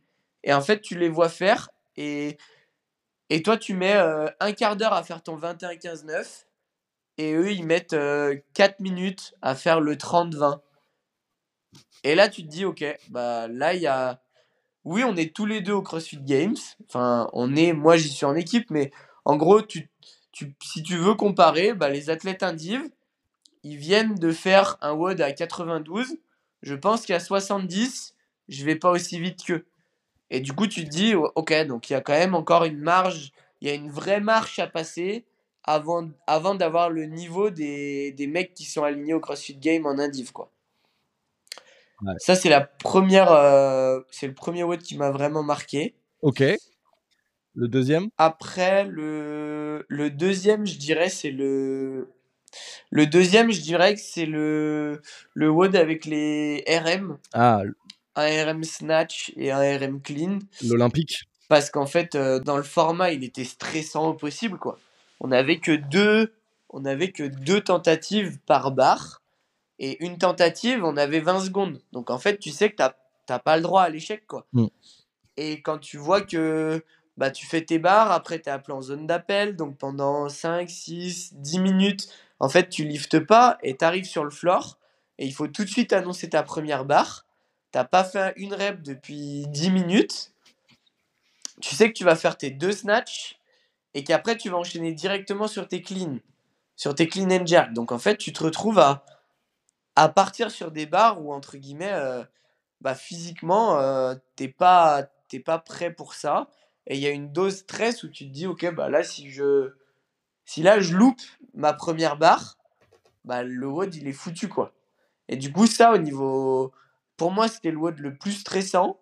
S5: Et en fait, tu les vois faire et, et toi, tu mets euh, un quart d'heure à faire ton 21-15-9 et eux, ils mettent 4 euh, minutes à faire le 30-20. Et là, tu te dis, ok, bah là, il y a. Oui, on est tous les deux au CrossFit Games. Enfin, on est. Moi, j'y suis en équipe, mais en gros, tu, tu, si tu veux comparer, bah, les athlètes indiv, ils viennent de faire un WOD à 92. Je pense qu'à 70, je vais pas aussi vite qu'eux. Et du coup, tu te dis, ok, donc il y a quand même encore une marge, il y a une vraie marche à passer avant, avant d'avoir le niveau des, des, mecs qui sont alignés au CrossFit Game en indiv, quoi. Ça, c'est la première, euh, c'est le premier WOD qui m'a vraiment marqué.
S4: Ok. Le deuxième?
S5: Après, le, le deuxième, je dirais, c'est le, le deuxième, je dirais que c'est le, le WOD avec les RM.
S4: Ah.
S5: Un RM snatch et un RM clean.
S4: L'Olympique.
S5: Parce qu'en fait, euh, dans le format, il était stressant au possible. Quoi. On n'avait que deux, on avait que deux tentatives par barre. Et une tentative, on avait 20 secondes. Donc en fait, tu sais que tu n'as pas le droit à l'échec. quoi. Mm. Et quand tu vois que bah, tu fais tes barres, après tu es appelé en zone d'appel, donc pendant 5, 6, 10 minutes, en fait, tu liftes pas et tu arrives sur le floor et il faut tout de suite annoncer ta première barre. T'as pas fait une rep depuis 10 minutes. Tu sais que tu vas faire tes deux snatchs et qu'après tu vas enchaîner directement sur tes clean, sur tes clean and jerk. Donc en fait, tu te retrouves à, à partir sur des barres où entre guillemets, euh, bah, physiquement, euh, t'es pas, pas prêt pour ça. Et il y a une dose stress où tu te dis, ok, bah là, si je, si là je loupe ma première barre, bah, le WOD il est foutu quoi. Et du coup, ça au niveau. Pour moi, c'était le WOD le plus stressant.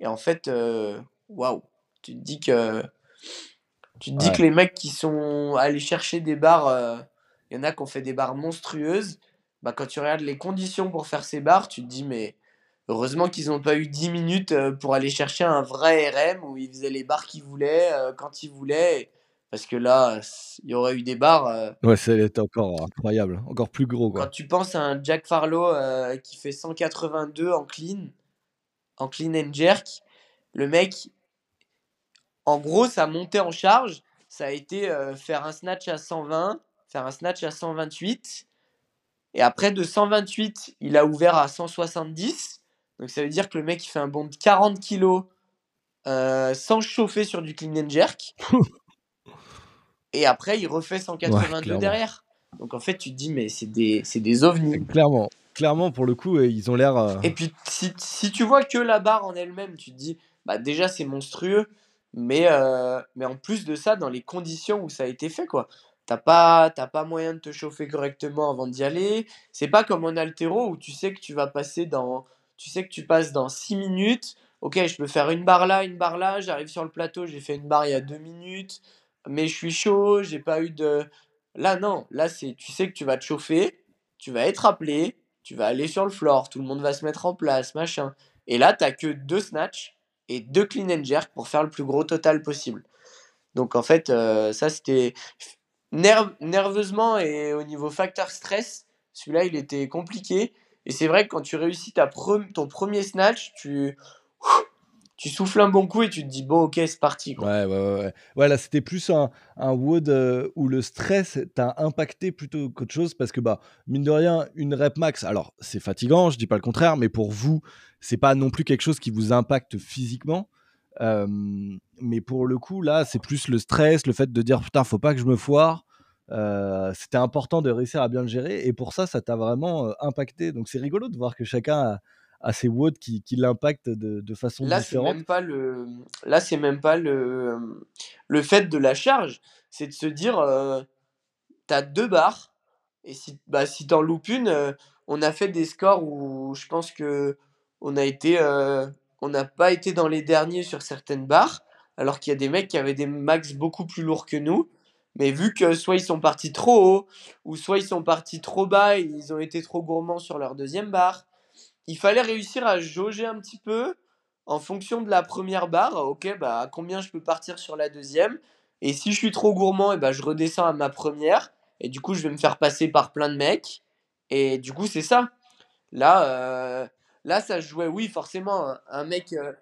S5: Et en fait, euh, waouh, tu te dis que. Tu te dis que les mecs qui sont allés chercher des barres, euh, il y en a qui ont fait des barres monstrueuses. Bah, quand tu regardes les conditions pour faire ces barres, tu te dis, mais heureusement qu'ils n'ont pas eu 10 minutes euh, pour aller chercher un vrai RM où ils faisaient les barres qu'ils voulaient, quand ils voulaient. Parce que là, il y aurait eu des barres. Euh,
S4: ouais, ça encore incroyable, encore plus gros.
S5: Quand tu penses à un Jack Farlow euh, qui fait 182 en clean, en clean and jerk, le mec, en gros, sa montée en charge, ça a été euh, faire un snatch à 120, faire un snatch à 128. Et après, de 128, il a ouvert à 170. Donc ça veut dire que le mec, il fait un bond de 40 kg sans chauffer sur du clean and jerk. Et après, il refait 182 derrière. Donc en fait, tu te dis, mais c'est des, des ovnis.
S4: Clairement. Clairement, pour le coup, ils ont l'air. Euh,
S5: Et puis, si, si, tu vois que la barre en elle-même, tu te dis, bah déjà, c'est monstrueux. Mais, euh, mais en plus de ça, dans les conditions où ça a été fait, quoi. T'as pas, t'as pas moyen de te chauffer correctement avant d'y aller. C'est pas comme en altéro où tu sais que tu vas passer dans. Tu sais que tu passes dans 6 minutes. Ok, je peux faire une barre là, une barre là. J'arrive sur le plateau, j'ai fait une barre il y a 2 minutes. Mais je suis chaud, j'ai pas eu de. Là, non. Là, c'est, tu sais que tu vas te chauffer. Tu vas être appelé. Tu vas aller sur le floor. Tout le monde va se mettre en place, machin. Et là, t'as que deux snatchs et deux clean and jerk pour faire le plus gros total possible. Donc en fait, euh, ça c'était nerve nerveusement et au niveau facteur stress, celui-là il était compliqué. Et c'est vrai que quand tu réussis ta ton premier snatch, tu tu souffles un bon coup et tu te dis bon ok c'est parti.
S4: Ouais ouais ouais ouais là c'était plus un, wood euh, où le stress t'a impacté plutôt qu'autre chose parce que bah mine de rien une rep max alors c'est fatigant je dis pas le contraire mais pour vous c'est pas non plus quelque chose qui vous impacte physiquement mais pour le coup, là, c'est plus le stress, le fait de dire putain, faut pas que je me foire. C'était important de réussir à bien le gérer et pour ça, ça t'a vraiment impacté. Donc c'est rigolo de voir que chacun a, ses WOD qui, qui l'impactent de, de, façon
S5: là,
S4: différente.
S5: Même pas le... Là, c'est même pas le, le fait de la charge, c'est de se dire tu as deux barres et si, bah, si t'en loupes une, on a fait des scores où je pense que on a été on n'a pas été dans les derniers sur certaines barres, alors qu'il y a des mecs qui avaient des max beaucoup plus lourds que nous. Mais vu que soit ils sont partis trop haut, ou soit ils sont partis trop bas et ils ont été trop gourmands sur leur deuxième barre, il fallait réussir à jauger un petit peu en fonction de la première barre. Ok, bah combien je peux partir sur la deuxième? Et si je suis trop gourmand, et bah, je redescends à ma première. Et du coup, je vais me faire passer par plein de mecs. Et du coup, c'est ça. Là, euh, Là, ça jouait, oui, forcément, un, mec. Euh,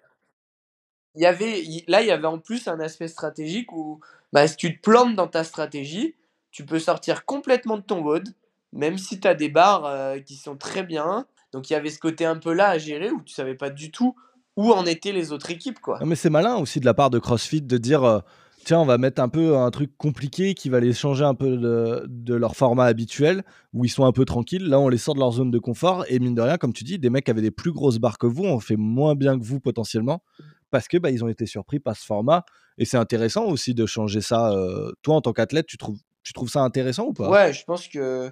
S5: y avait, là, il y avait en plus un aspect stratégique où bah, si tu te plantes dans ta stratégie, tu peux sortir complètement de ton mode, même si tu as des barres euh, qui sont très bien. Donc il y avait ce côté un peu là à gérer où tu savais pas du tout où en étaient les autres équipes. Quoi.
S4: mais c'est malin aussi de la part de CrossFit de dire euh, tiens, on va mettre un peu un truc compliqué qui va les changer un peu de, leur format habituel, où ils sont un peu tranquilles. Là, on les sort de leur zone de confort. Et mine de rien, comme tu dis, des mecs qui avaient des plus grosses barres que vous ont fait moins bien que vous potentiellement, parce que bah, ils ont été surpris par ce format. Et c'est intéressant aussi de changer ça. Euh, toi, en tant qu'athlète, tu trouves, tu trouves ça intéressant ou pas?
S5: Ouais, je pense que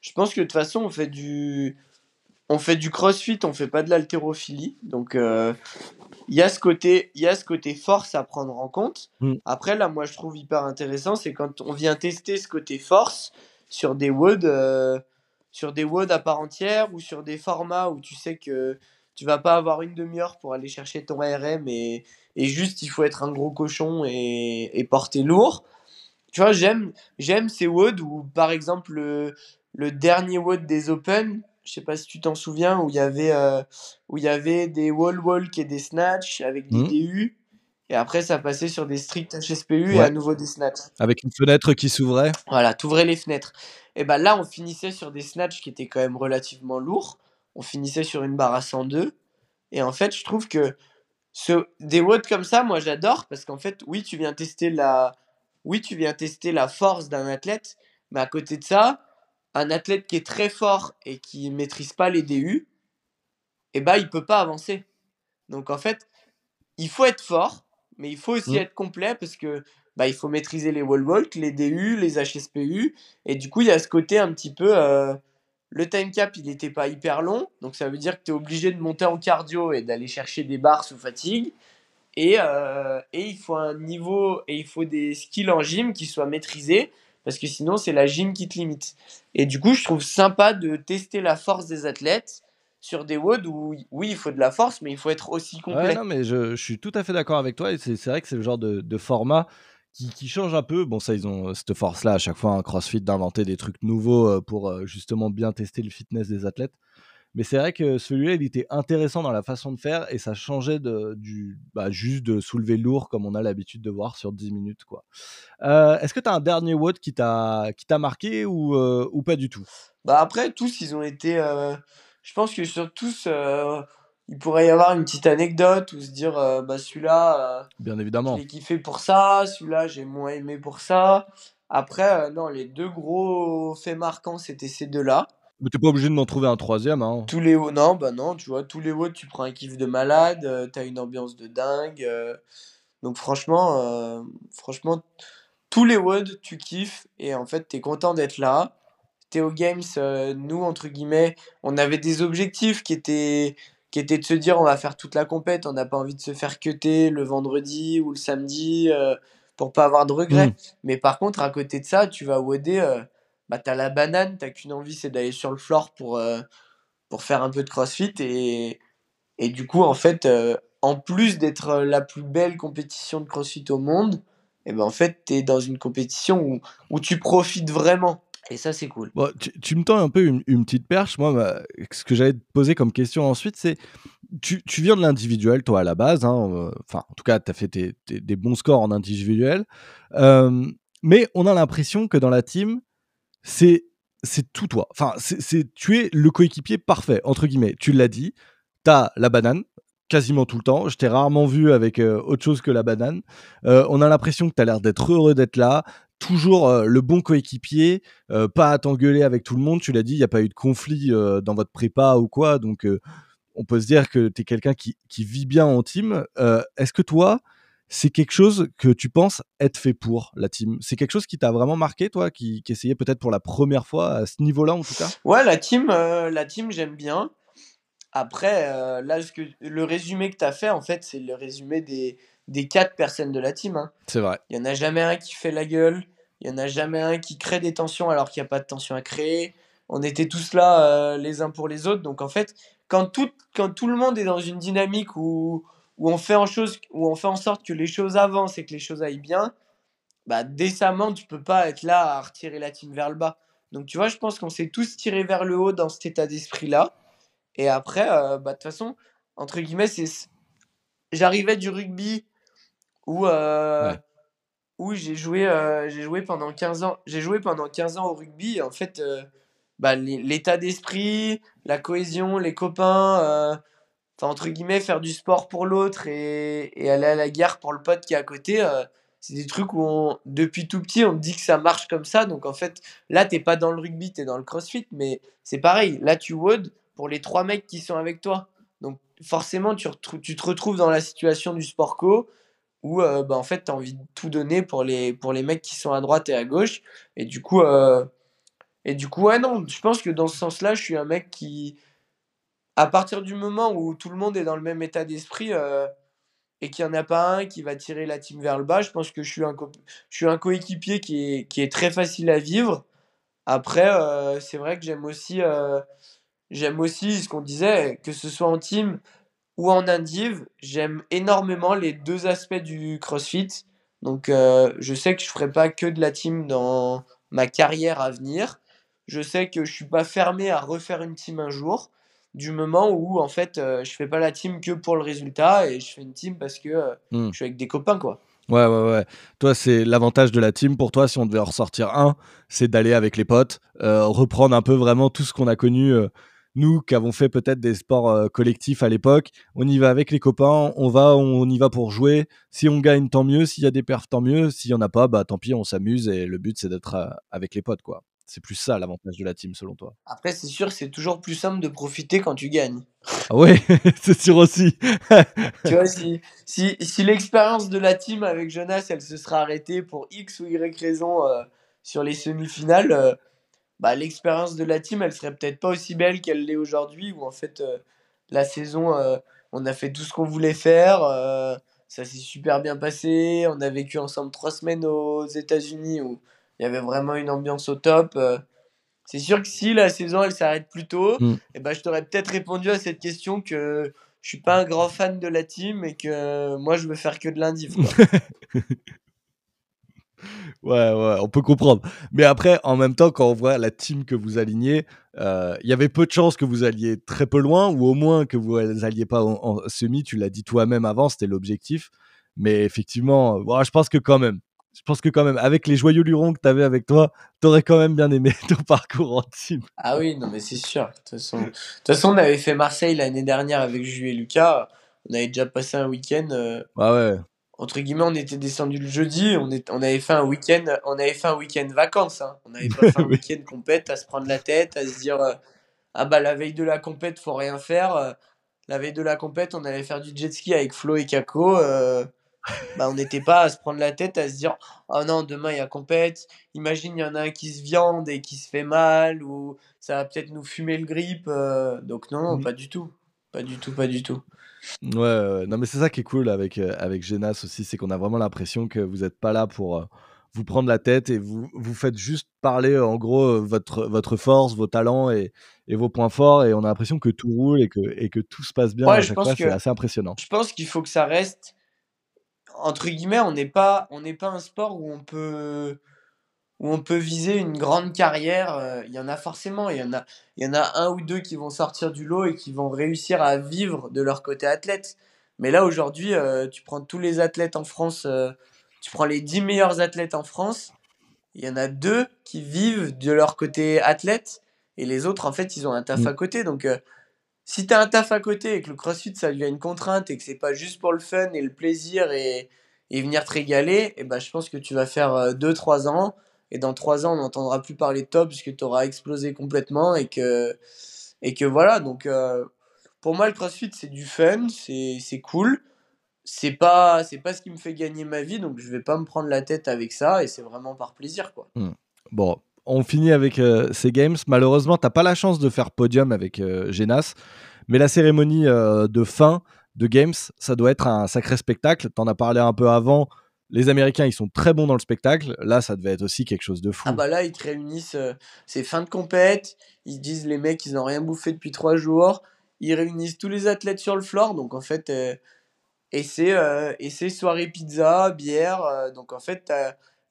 S5: je pense que de toute façon, on fait du on fait du crossfit, on fait pas de l'haltérophilie. Donc, euh, il y a ce côté y a ce côté force à prendre en compte mm. après là moi je trouve hyper intéressant c'est quand on vient tester ce côté force sur des WOD euh, sur des WOD à part entière ou sur des formats où tu sais que tu vas pas avoir une demi-heure pour aller chercher ton RM et, et juste il faut être un gros cochon et, et porter lourd tu vois j'aime j'aime ces WOD où par exemple le, le dernier WOD des Open je sais pas si tu t'en souviens, où il y avait, euh, où il y avait des wall walk et des snatch avec des mmh. DU. Et après, ça passait sur des strict HSPU et à nouveau des snatch.
S4: Avec une fenêtre qui s'ouvrait.
S5: Voilà, t'ouvrais les fenêtres. Et ben là, on finissait sur des snatch qui étaient quand même relativement lourds. On finissait sur une barre à 102. Et en fait, je trouve que ce, des watts comme ça, moi j'adore parce qu'en fait, oui, tu viens tester la, oui, tu viens tester la force d'un athlète, mais à côté de ça, un athlète qui est très fort et qui maîtrise pas les DU, eh ben, il peut pas avancer. Donc en fait, il faut être fort, mais il faut aussi mmh. être complet parce que bah, il faut maîtriser les wall walk, les DU, les HSPU. Et du coup, il y a ce côté un petit peu. Euh, le time cap, il n'était pas hyper long. Donc ça veut dire que tu es obligé de monter en cardio et d'aller chercher des barres sous fatigue. Et, euh, et il faut un niveau et il faut des skills en gym qui soient maîtrisés parce que sinon c'est la gym qui te limite. Et du coup, je trouve sympa de tester la force des athlètes sur des WOD où oui, il faut de la force, mais il faut être aussi complet.
S4: non, mais je, suis tout à fait d'accord avec toi. Et c'est vrai que c'est le genre de, format qui, change un peu. Bon, ça, ils ont cette force-là à chaque fois, un CrossFit, d'inventer des trucs nouveaux euh, pour euh, justement bien tester le fitness des athlètes. Mais c'est vrai que celui-là, il était intéressant dans la façon de faire et ça changeait de, du, bah, juste de soulever lourd comme on a l'habitude de voir sur 10 minutes. quoi. Euh, est-ce que tu as un dernier WOD qui t'a marqué ou, euh, ou pas du tout?
S5: Bah Après, tous, ils ont été. Euh, je pense que sur tous, il pourrait y avoir une petite anecdote ou se dire bah, celui-là,
S4: Bien évidemment.
S5: j'ai kiffé pour ça, celui-là, j'ai moins aimé pour ça. Après, non, les deux gros faits marquants, c'était ces deux-là.
S4: Mais t'es pas obligé de m'en trouver un troisième. Hein.
S5: Tous les non, bah non, tu vois, tous les hauts, tu prends un kiff de malade, tu euh, t'as une ambiance de dingue. Euh. donc franchement, euh, franchement, tous les WOD, tu kiffes et en fait, tu es content d'être là. Théo Games, euh, nous, entre guillemets, on avait des objectifs qui étaient, qui étaient de se dire on va faire toute la compète, on n'a pas envie de se faire cuter le vendredi ou le samedi euh, pour pas avoir de regrets.
S4: Mm.
S5: Mais par contre, à côté de ça, tu vas WODer, euh, bah, t'as la banane, t'as qu'une envie, c'est d'aller sur le floor pour, euh, pour faire un peu de crossfit. Et, et du coup, en fait, euh, en plus d'être euh, la plus belle compétition de crossfit au monde, et ben en fait, t'es dans une compétition où, où tu profites vraiment. Et ça, c'est cool.
S4: Tu, me tends un peu une, petite perche. Moi, ce que j'allais te poser comme question ensuite, c'est tu, tu viens de l'individuel, toi, à la base. hein, Enfin, en tout cas, tu as fait des bons scores en individuel. Mais on a l'impression que dans la team, c'est c'est tout toi. Enfin, c'est tu es le coéquipier parfait, entre guillemets. Tu l'as dit, tu as la banane quasiment tout le temps. Je t'ai rarement vu avec euh, autre chose que la banane. Euh, on a l'impression que tu as l'air d'être heureux d'être là. Toujours euh, le bon coéquipier, pas à t'engueuler avec tout le monde. Tu l'as dit, il n'y a pas eu de conflit dans votre prépa ou quoi. Donc, on peut se dire que tu es quelqu'un qui, qui vit bien en team. Est-ce que toi, c'est quelque chose que tu penses être fait pour la team C'est quelque chose qui t'a vraiment marqué, toi, qui, qui essayait peut-être pour la première fois à ce niveau-là, en tout cas?
S5: Ouais, la team, euh, la team j'aime bien. Après, euh, là, ce que, le résumé que tu as fait, en fait, c'est le résumé des, des quatre personnes de la team. hein.
S4: C'est vrai.
S5: Il y en a jamais un qui fait la gueule. Il y en a jamais un qui crée des tensions alors qu'il n'y a pas de tension à créer. On était tous là euh, les uns pour les autres. Donc en fait, quand tout, quand tout le monde est dans une dynamique où, où, on fait en chose, où on fait en sorte que les choses avancent et que les choses aillent bien, bah, décemment, tu peux pas être là à retirer la team vers le bas. Donc tu vois, je pense qu'on s'est tous tirés vers le haut dans cet état d'esprit-là. Et après, euh, bah, de toute façon, entre guillemets, c'est j'arrivais du rugby où, euh,
S4: Ouais.
S5: où j'ai joué, euh, j'ai joué pendant 15 ans. J'ai joué pendant 15 ans au rugby. Et en fait, bah, l'é- l'état d'esprit, la cohésion, les copains, entre guillemets, faire du sport pour l'autre et, et aller à la guerre pour le pote qui est à côté, euh, c'est des trucs où, depuis tout petit, on te dit que ça marche comme ça. Donc, en fait, là, t'es pas dans le rugby, t'es dans le crossfit. Mais c'est pareil. Là, tu WOD pour les trois mecs qui sont avec toi. Donc, forcément, tu te retrouves dans la situation du sport co où euh, bah, en fait, tu as envie de tout donner pour les, pour les mecs qui sont à droite et à gauche. Et du coup, euh, et du coup ouais, non, je pense que dans ce sens-là, je suis un mec qui, à partir du moment où tout le monde est dans le même état d'esprit euh, et qu'il n'y en a pas un qui va tirer la team vers le bas, je pense que je suis un, co- je suis un coéquipier qui est, qui est très facile à vivre. Après, euh, c'est vrai que j'aime aussi, euh, j'aime aussi ce qu'on disait, que ce soit en team ou en indiv, j'aime énormément les deux aspects du CrossFit. Donc, je sais que je ferai pas que de la team dans ma carrière à venir. Je sais que je suis pas fermé à refaire une team un jour, du moment où en fait, euh, je fais pas la team que pour le résultat et je fais une team parce que euh,
S4: Hmm.
S5: je suis avec des copains, quoi.
S4: Ouais, ouais, ouais. Toi, c'est l'avantage de la team pour toi, si on devait en ressortir un, c'est d'aller avec les potes, euh, reprendre un peu vraiment tout ce qu'on a connu, nous qui avons fait peut-être des sports collectifs à l'époque. On y va avec les copains, on va, on y va pour jouer. Si on gagne, tant mieux. S'il y a des perfs, tant mieux. S'il y en a pas, bah tant pis, on s'amuse et le but c'est d'être avec les potes, quoi. C'est plus ça l'avantage de la team, selon toi.
S5: Après, c'est sûr, c'est toujours plus simple de profiter quand tu gagnes.
S4: Ah ouais, c'est sûr aussi.
S5: tu vois, si, si, si l'expérience de la team avec Jonas, elle se sera arrêtée pour X ou Y raison euh, sur les semi-finales, euh, bah, l'expérience de la team, elle serait peut-être pas aussi belle qu'elle l'est aujourd'hui, où en fait, euh, la saison, on a fait tout ce qu'on voulait faire, ça s'est super bien passé, on a vécu ensemble trois semaines aux États-Unis où il y avait vraiment une ambiance au top. euh. c'est sûr que si la saison elle s'arrête plus tôt,
S4: Mm.
S5: eh ben, je t'aurais peut-être répondu à cette question que je suis pas un grand fan de la team et que moi je veux faire que de l'indiv.
S4: Ouais, ouais, on peut comprendre. Mais après, en même temps, quand on voit la team que vous alignez, euh, il y avait peu de chances que vous alliez très peu loin, ou au moins que vous alliez pas en, en semi. Tu l'as dit toi-même avant, c'était l'objectif. Mais effectivement, euh, je pense que quand même, je pense que quand même, avec les joyeux lurons que tu avais avec toi, t'aurais quand même bien aimé ton parcours en team.
S5: ah oui, non mais c'est sûr. De toute façon, de toute façon, on avait fait Marseille l'année dernière avec Jules et Lucas. On avait déjà passé un week-end. euh,
S4: Ouais, ouais.
S5: entre guillemets, on était descendu le jeudi. On, est, on avait fait un week-end. On avait fait un week-end vacances. hein. On n'avait pas fait un week-end compète à se prendre la tête, à se dire euh, ah bah la veille de la compète faut rien faire. euh, la veille de la compète, on allait faire du jet ski avec Flo et Kako. Bah, on n'était pas à se prendre la tête, à se dire oh non, demain il y a compète. Imagine, il y en a un qui se viande et qui se fait mal, ou ça va peut-être nous fumer le grip. Euh, donc, non, non,
S4: Mmh.
S5: pas du tout. Pas du tout, pas du tout.
S4: Ouais, non mais c'est ça qui est cool avec, euh, avec Genas aussi, c'est qu'on a vraiment l'impression que vous n'êtes pas là pour euh, vous prendre la tête et vous, vous faites juste parler euh, en gros votre, votre force, vos talents et, et vos points forts et on a l'impression que tout roule et que, et que tout se passe bien
S5: Ouais,
S4: à
S5: je pense
S4: fois,
S5: que-
S4: c'est assez impressionnant.
S5: Je pense qu'il faut que ça reste. Entre guillemets, on n'est pas, on n'est pas un sport où on peut, où on peut viser une grande carrière. euh, Il y en a forcément. Il y en a, il y en a un ou deux qui vont sortir du lot et qui vont réussir à vivre de leur côté athlète. Mais là, aujourd'hui, euh, tu prends tous les athlètes en France, euh, tu prends les 10 meilleurs athlètes en France, il y en a deux qui vivent de leur côté athlète et les autres, en fait, ils ont un taf
S4: Mm.
S5: à côté. Donc, euh, si tu as un taf à côté et que le crossfit, ça devient une contrainte et que c'est pas juste pour le fun et le plaisir et, et venir te régaler, et ben, je pense que tu vas faire 2-3 ans. Et dans 3 ans, on n'entendra plus parler de toi puisque tu auras explosé complètement et que, et que voilà. Donc, euh, pour moi, le crossfit, c'est du fun, c'est cool. C'est pas, c'est pas ce qui me fait gagner ma vie, donc je vais pas me prendre la tête avec ça et c'est vraiment par plaisir, quoi.
S4: Bon, on finit avec euh, ces games. Malheureusement, t'as pas la chance de faire podium avec euh, Genas, mais la cérémonie euh, de fin de games, ça doit être un sacré spectacle. T'en as parlé un peu avant. Les Américains, ils sont très bons dans le spectacle. Là, ça devait être aussi quelque chose de fou.
S5: Ah bah là, ils te réunissent, euh, c'est fin de compète, ils se disent les mecs, ils n'ont rien bouffé depuis trois jours, ils réunissent tous les athlètes sur le floor, donc en fait, et c'est soirée pizza, bière, donc en fait,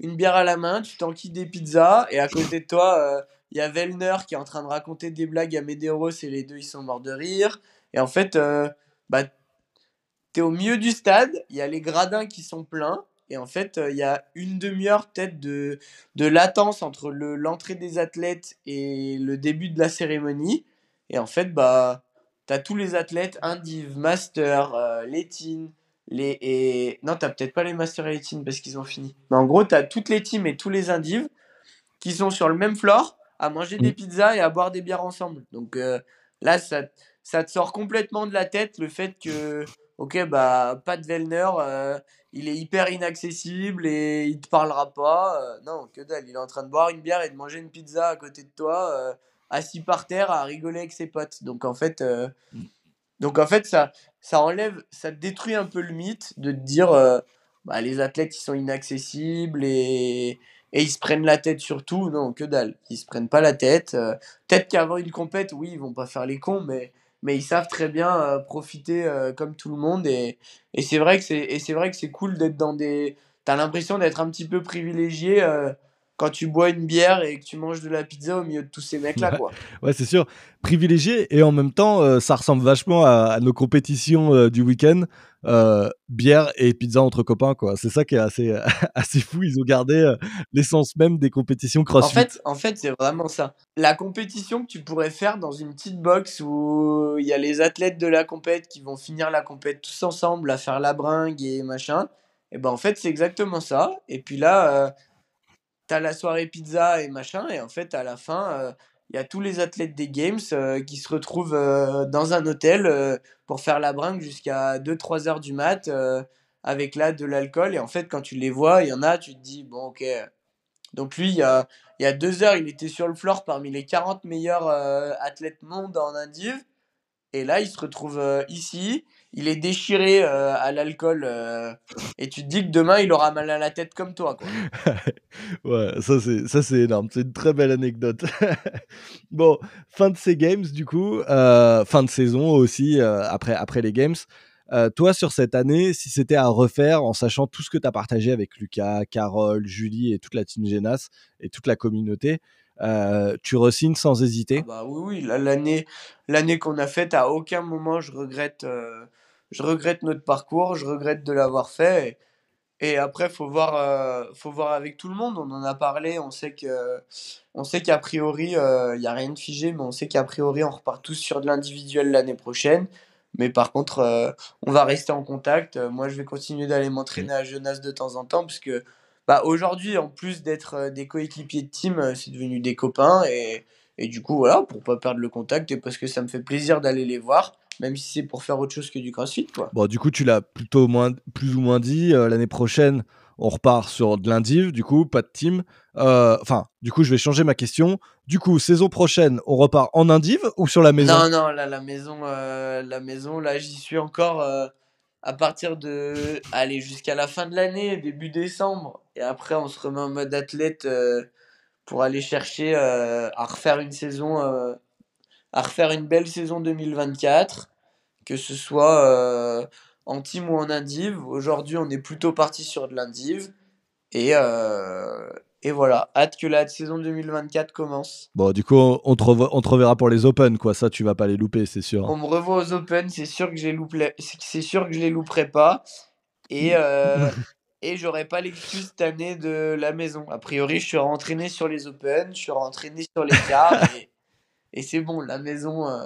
S5: une bière à la main, tu t'enquilles des pizzas, et à côté de toi, euh, il y a Vellner qui est en train de raconter des blagues à Medeiros, et les deux, ils sont morts de rire, et en fait, euh, bah, t'es au milieu du stade, il y a les gradins qui sont pleins, et en fait, euh, il y a une demi-heure peut-être de, de latence entre le- l'entrée des athlètes et le début de la cérémonie. Et en fait, bah, t'as tous les athlètes, Indiv, Master, euh, les et... Non, t'as peut-être pas les Master et les teams parce qu'ils ont fini. Mais en gros, t'as toutes les teams et tous les Indiv qui sont sur le même floor à manger des pizzas et à boire des bières ensemble. Donc euh, là, ça, ça te sort complètement de la tête le fait que, ok, bah, de Vellner, euh, il est hyper inaccessible et il te parlera pas. euh, non, que dalle, il est en train de boire une bière et de manger une pizza à côté de toi, assis par terre à rigoler avec ses potes. Donc en fait, euh, donc en fait ça, ça enlève, ça détruit un peu le mythe de te dire euh, bah, les athlètes ils sont inaccessibles et, et ils se prennent la tête sur tout. Non, que dalle, ils se prennent pas la tête. euh, Peut-être qu'avant une compète, oui, ils vont pas faire les cons, mais, mais ils savent très bien euh, profiter comme tout le monde et, et c'est vrai que c'est cool d'être dans des t'as l'impression d'être un petit peu privilégié quand tu bois une bière et que tu manges de la pizza au milieu de tous ces mecs là
S4: Ouais.
S5: quoi.
S4: Ouais, c'est sûr. Privilégié et en même temps, euh, ça ressemble vachement à, à nos compétitions euh, du week-end. Euh, bière et pizza entre copains, quoi. C'est ça qui est assez, assez fou. Ils ont gardé l'essence même des compétitions
S5: En
S4: CrossFit.
S5: fait, en fait, c'est vraiment ça. La compétition que tu pourrais faire dans une petite box où il y a les athlètes de la compète qui vont finir la compète tous ensemble à faire la bringue et machin. Et ben en fait, c'est exactement ça. Et puis là, t'as la soirée pizza et machin. Et en fait, à la fin, euh, il y a tous les athlètes des Games euh, qui se retrouvent euh, dans un hôtel pour faire la bringue jusqu'à 2-3 heures du mat avec là de l'alcool. Et en fait, quand tu les vois, il y en a, tu te dis, bon, ok. Donc lui, il y a, deux heures, il était sur le floor parmi les 40 meilleurs athlètes monde en Indiv. Et là, il se retrouve ici. Il est déchiré euh, à l'alcool. euh, et tu te dis que demain, il aura mal à la tête comme toi. Quoi.
S4: Ouais, ça c'est ça c'est énorme. C'est une très belle anecdote. bon, fin de ces games du coup, euh, fin de saison aussi après après les games. Toi sur cette année, si c'était à refaire en sachant tout ce que tu as partagé avec Lucas, Carole, Julie et toute la team Genas et toute la communauté, euh, tu resignes sans
S5: Ah
S4: hésiter.
S5: bah oui, oui, l'année, l'année qu'on a faite, à aucun moment je regrette, euh, je regrette notre parcours, je regrette de l'avoir fait. Et, et après, faut voir, euh, faut voir avec tout le monde. On en a parlé, on sait que, on sait qu'a priori, il n'y a rien de figé, mais on sait qu'a priori, on repart tous sur de l'individuel l'année prochaine. Mais par contre, euh, on va rester en contact. Euh, moi, je vais continuer d'aller m'entraîner à Genasse de temps en temps, parce que bah, aujourd'hui, en plus d'être euh, des coéquipiers de team, euh, c'est devenu des copains. Et, et du coup, voilà, pour pas perdre le contact et parce que ça me fait plaisir d'aller les voir. Même si c'est pour faire autre chose que du crossfit. Quoi.
S4: Bon, du coup, tu l'as plutôt moins, plus ou moins dit. euh, L'année prochaine, on repart sur de l'indiv, du coup, pas de team. Euh, Enfin, du coup, je vais changer ma question. Du coup, saison prochaine, on repart en indiv ou sur la maison?
S5: Non, non, là, la maison, euh, la maison, là, j'y suis encore à partir de. Allez, jusqu'à la fin de l'année, début décembre. Et après, on se remet en mode athlète pour aller chercher à refaire une saison, à refaire une belle saison 2024. Que ce soit euh, en team ou en indiv. Aujourd'hui, on est plutôt parti sur de l'indiv. Et, euh, et voilà, hâte que la saison 2024 commence.
S4: Bon, du coup, on te, revoit- on te reverra pour les Open, quoi. Ça, tu vas pas les louper, c'est sûr.
S5: On me revoit aux Open, c'est sûr que je les louperai, c'est sûr que je les louperai pas. Et, euh, et j'aurai pas l'excuse cette année de la maison. A priori, je serai entraîné sur les Open, je serai entraîné sur les quarts. et et c'est bon, la maison, euh,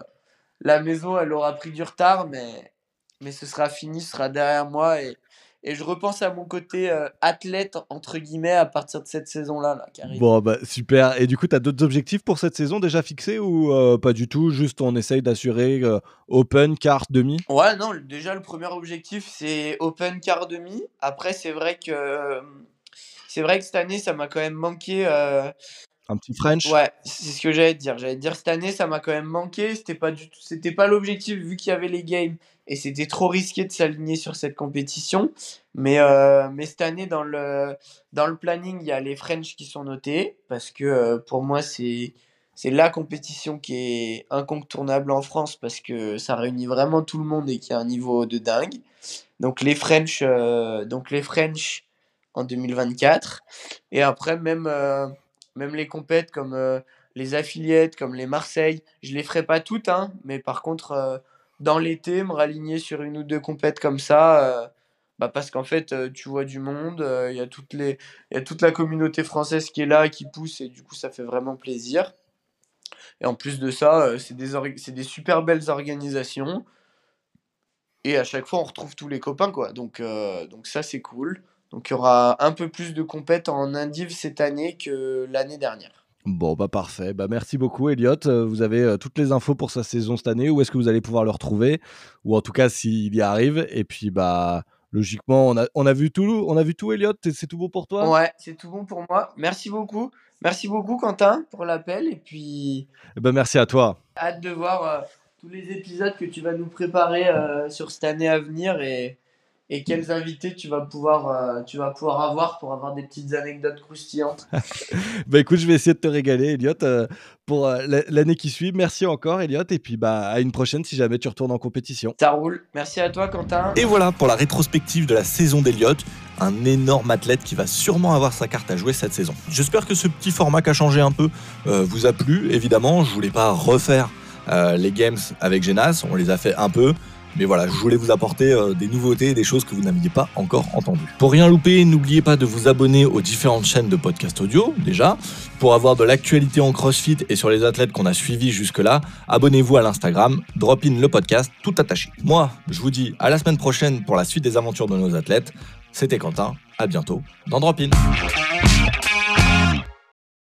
S5: la maison, elle aura pris du retard, mais, mais ce sera fini, ce sera derrière moi. Et, et je repense à mon côté euh, athlète, entre guillemets, à partir de cette saison-là là, qui arrive.
S4: Bon, bah, super. Et du coup, tu as d'autres objectifs pour cette saison déjà fixés ou euh, pas du tout Juste on essaye d'assurer euh, Open, carte, demi?
S5: Ouais, non, déjà le premier objectif c'est Open quart demi. Après, c'est vrai que c'est vrai que cette année ça m'a quand même manqué.
S4: Un petit French
S5: Ouais, c'est ce que j'allais te dire. J'allais te dire cette année ça m'a quand même manqué. C'était pas du tout, c'était pas l'objectif vu qu'il y avait les games et c'était trop risqué de s'aligner sur cette compétition. Mais euh, mais cette année dans le dans le planning il y a les French qui sont notés parce que euh, pour moi c'est c'est la compétition qui est incontournable en France parce que ça réunit vraiment tout le monde et qui a un niveau de dingue. Donc les French, euh, donc les French en 2024. Et après, même, même les compètes comme euh, les affiliates, comme les Marseille, je les ferai pas toutes, hein, mais par contre, euh, dans l'été, me raligner sur une ou deux compètes comme ça. euh, bah parce qu'en fait, tu vois du monde, il y a y a toute la communauté française qui est là, qui pousse, et du coup, ça fait vraiment plaisir. Et en plus de ça, c'est des, des super belles organisations. Et à chaque fois, on retrouve tous les copains, quoi. Donc, donc ça, c'est cool. Donc, il y aura un peu plus de compètes en Indiv cette année que l'année dernière.
S4: Bon, bah parfait. Bah merci beaucoup, Elliot. Euh, Vous avez euh, toutes les infos pour sa saison cette année. Où est-ce que vous allez pouvoir le retrouver? Ou en tout cas, s'il y arrive. Et puis, bah, logiquement, on a, on a vu tout. On a vu tout, Elliot. Et C'est tout bon pour toi?
S5: Ouais, c'est tout bon pour moi. Merci beaucoup. Merci beaucoup, Quentin, pour l'appel. Et puis,
S4: Eh ben, merci à toi.
S5: hâte de voir euh, tous les épisodes que tu vas nous préparer euh, sur cette année à venir et, et quels invités tu vas, pouvoir, euh, tu vas pouvoir avoir pour avoir des petites anecdotes croustillantes.
S4: Bah écoute, je vais essayer de te régaler, Elliot, euh, pour euh, la- l'année qui suit. Merci encore, Elliot. Et puis, bah, à une prochaine si jamais tu retournes en compétition.
S5: Ça roule. Merci à toi, Quentin.
S6: Et voilà pour la rétrospective de la saison d'Eliott, un énorme athlète qui va sûrement avoir sa carte à jouer cette saison. J'espère que ce petit format qui a changé un peu euh, vous a plu. Évidemment, je voulais pas refaire euh, les games avec Genas, on les a fait un peu. Mais voilà, je voulais vous apporter euh, des nouveautés, des choses que vous n'aviez pas encore entendues. Pour rien louper, n'oubliez pas de vous abonner aux différentes chaînes de podcast audio, déjà. Pour avoir de l'actualité en CrossFit et sur les athlètes qu'on a suivis jusque-là, abonnez-vous à l'Instagram, drop le podcast, tout attaché. Moi, je vous dis à la semaine prochaine pour la suite des aventures de nos athlètes. C'était Quentin, à bientôt dans Drop In.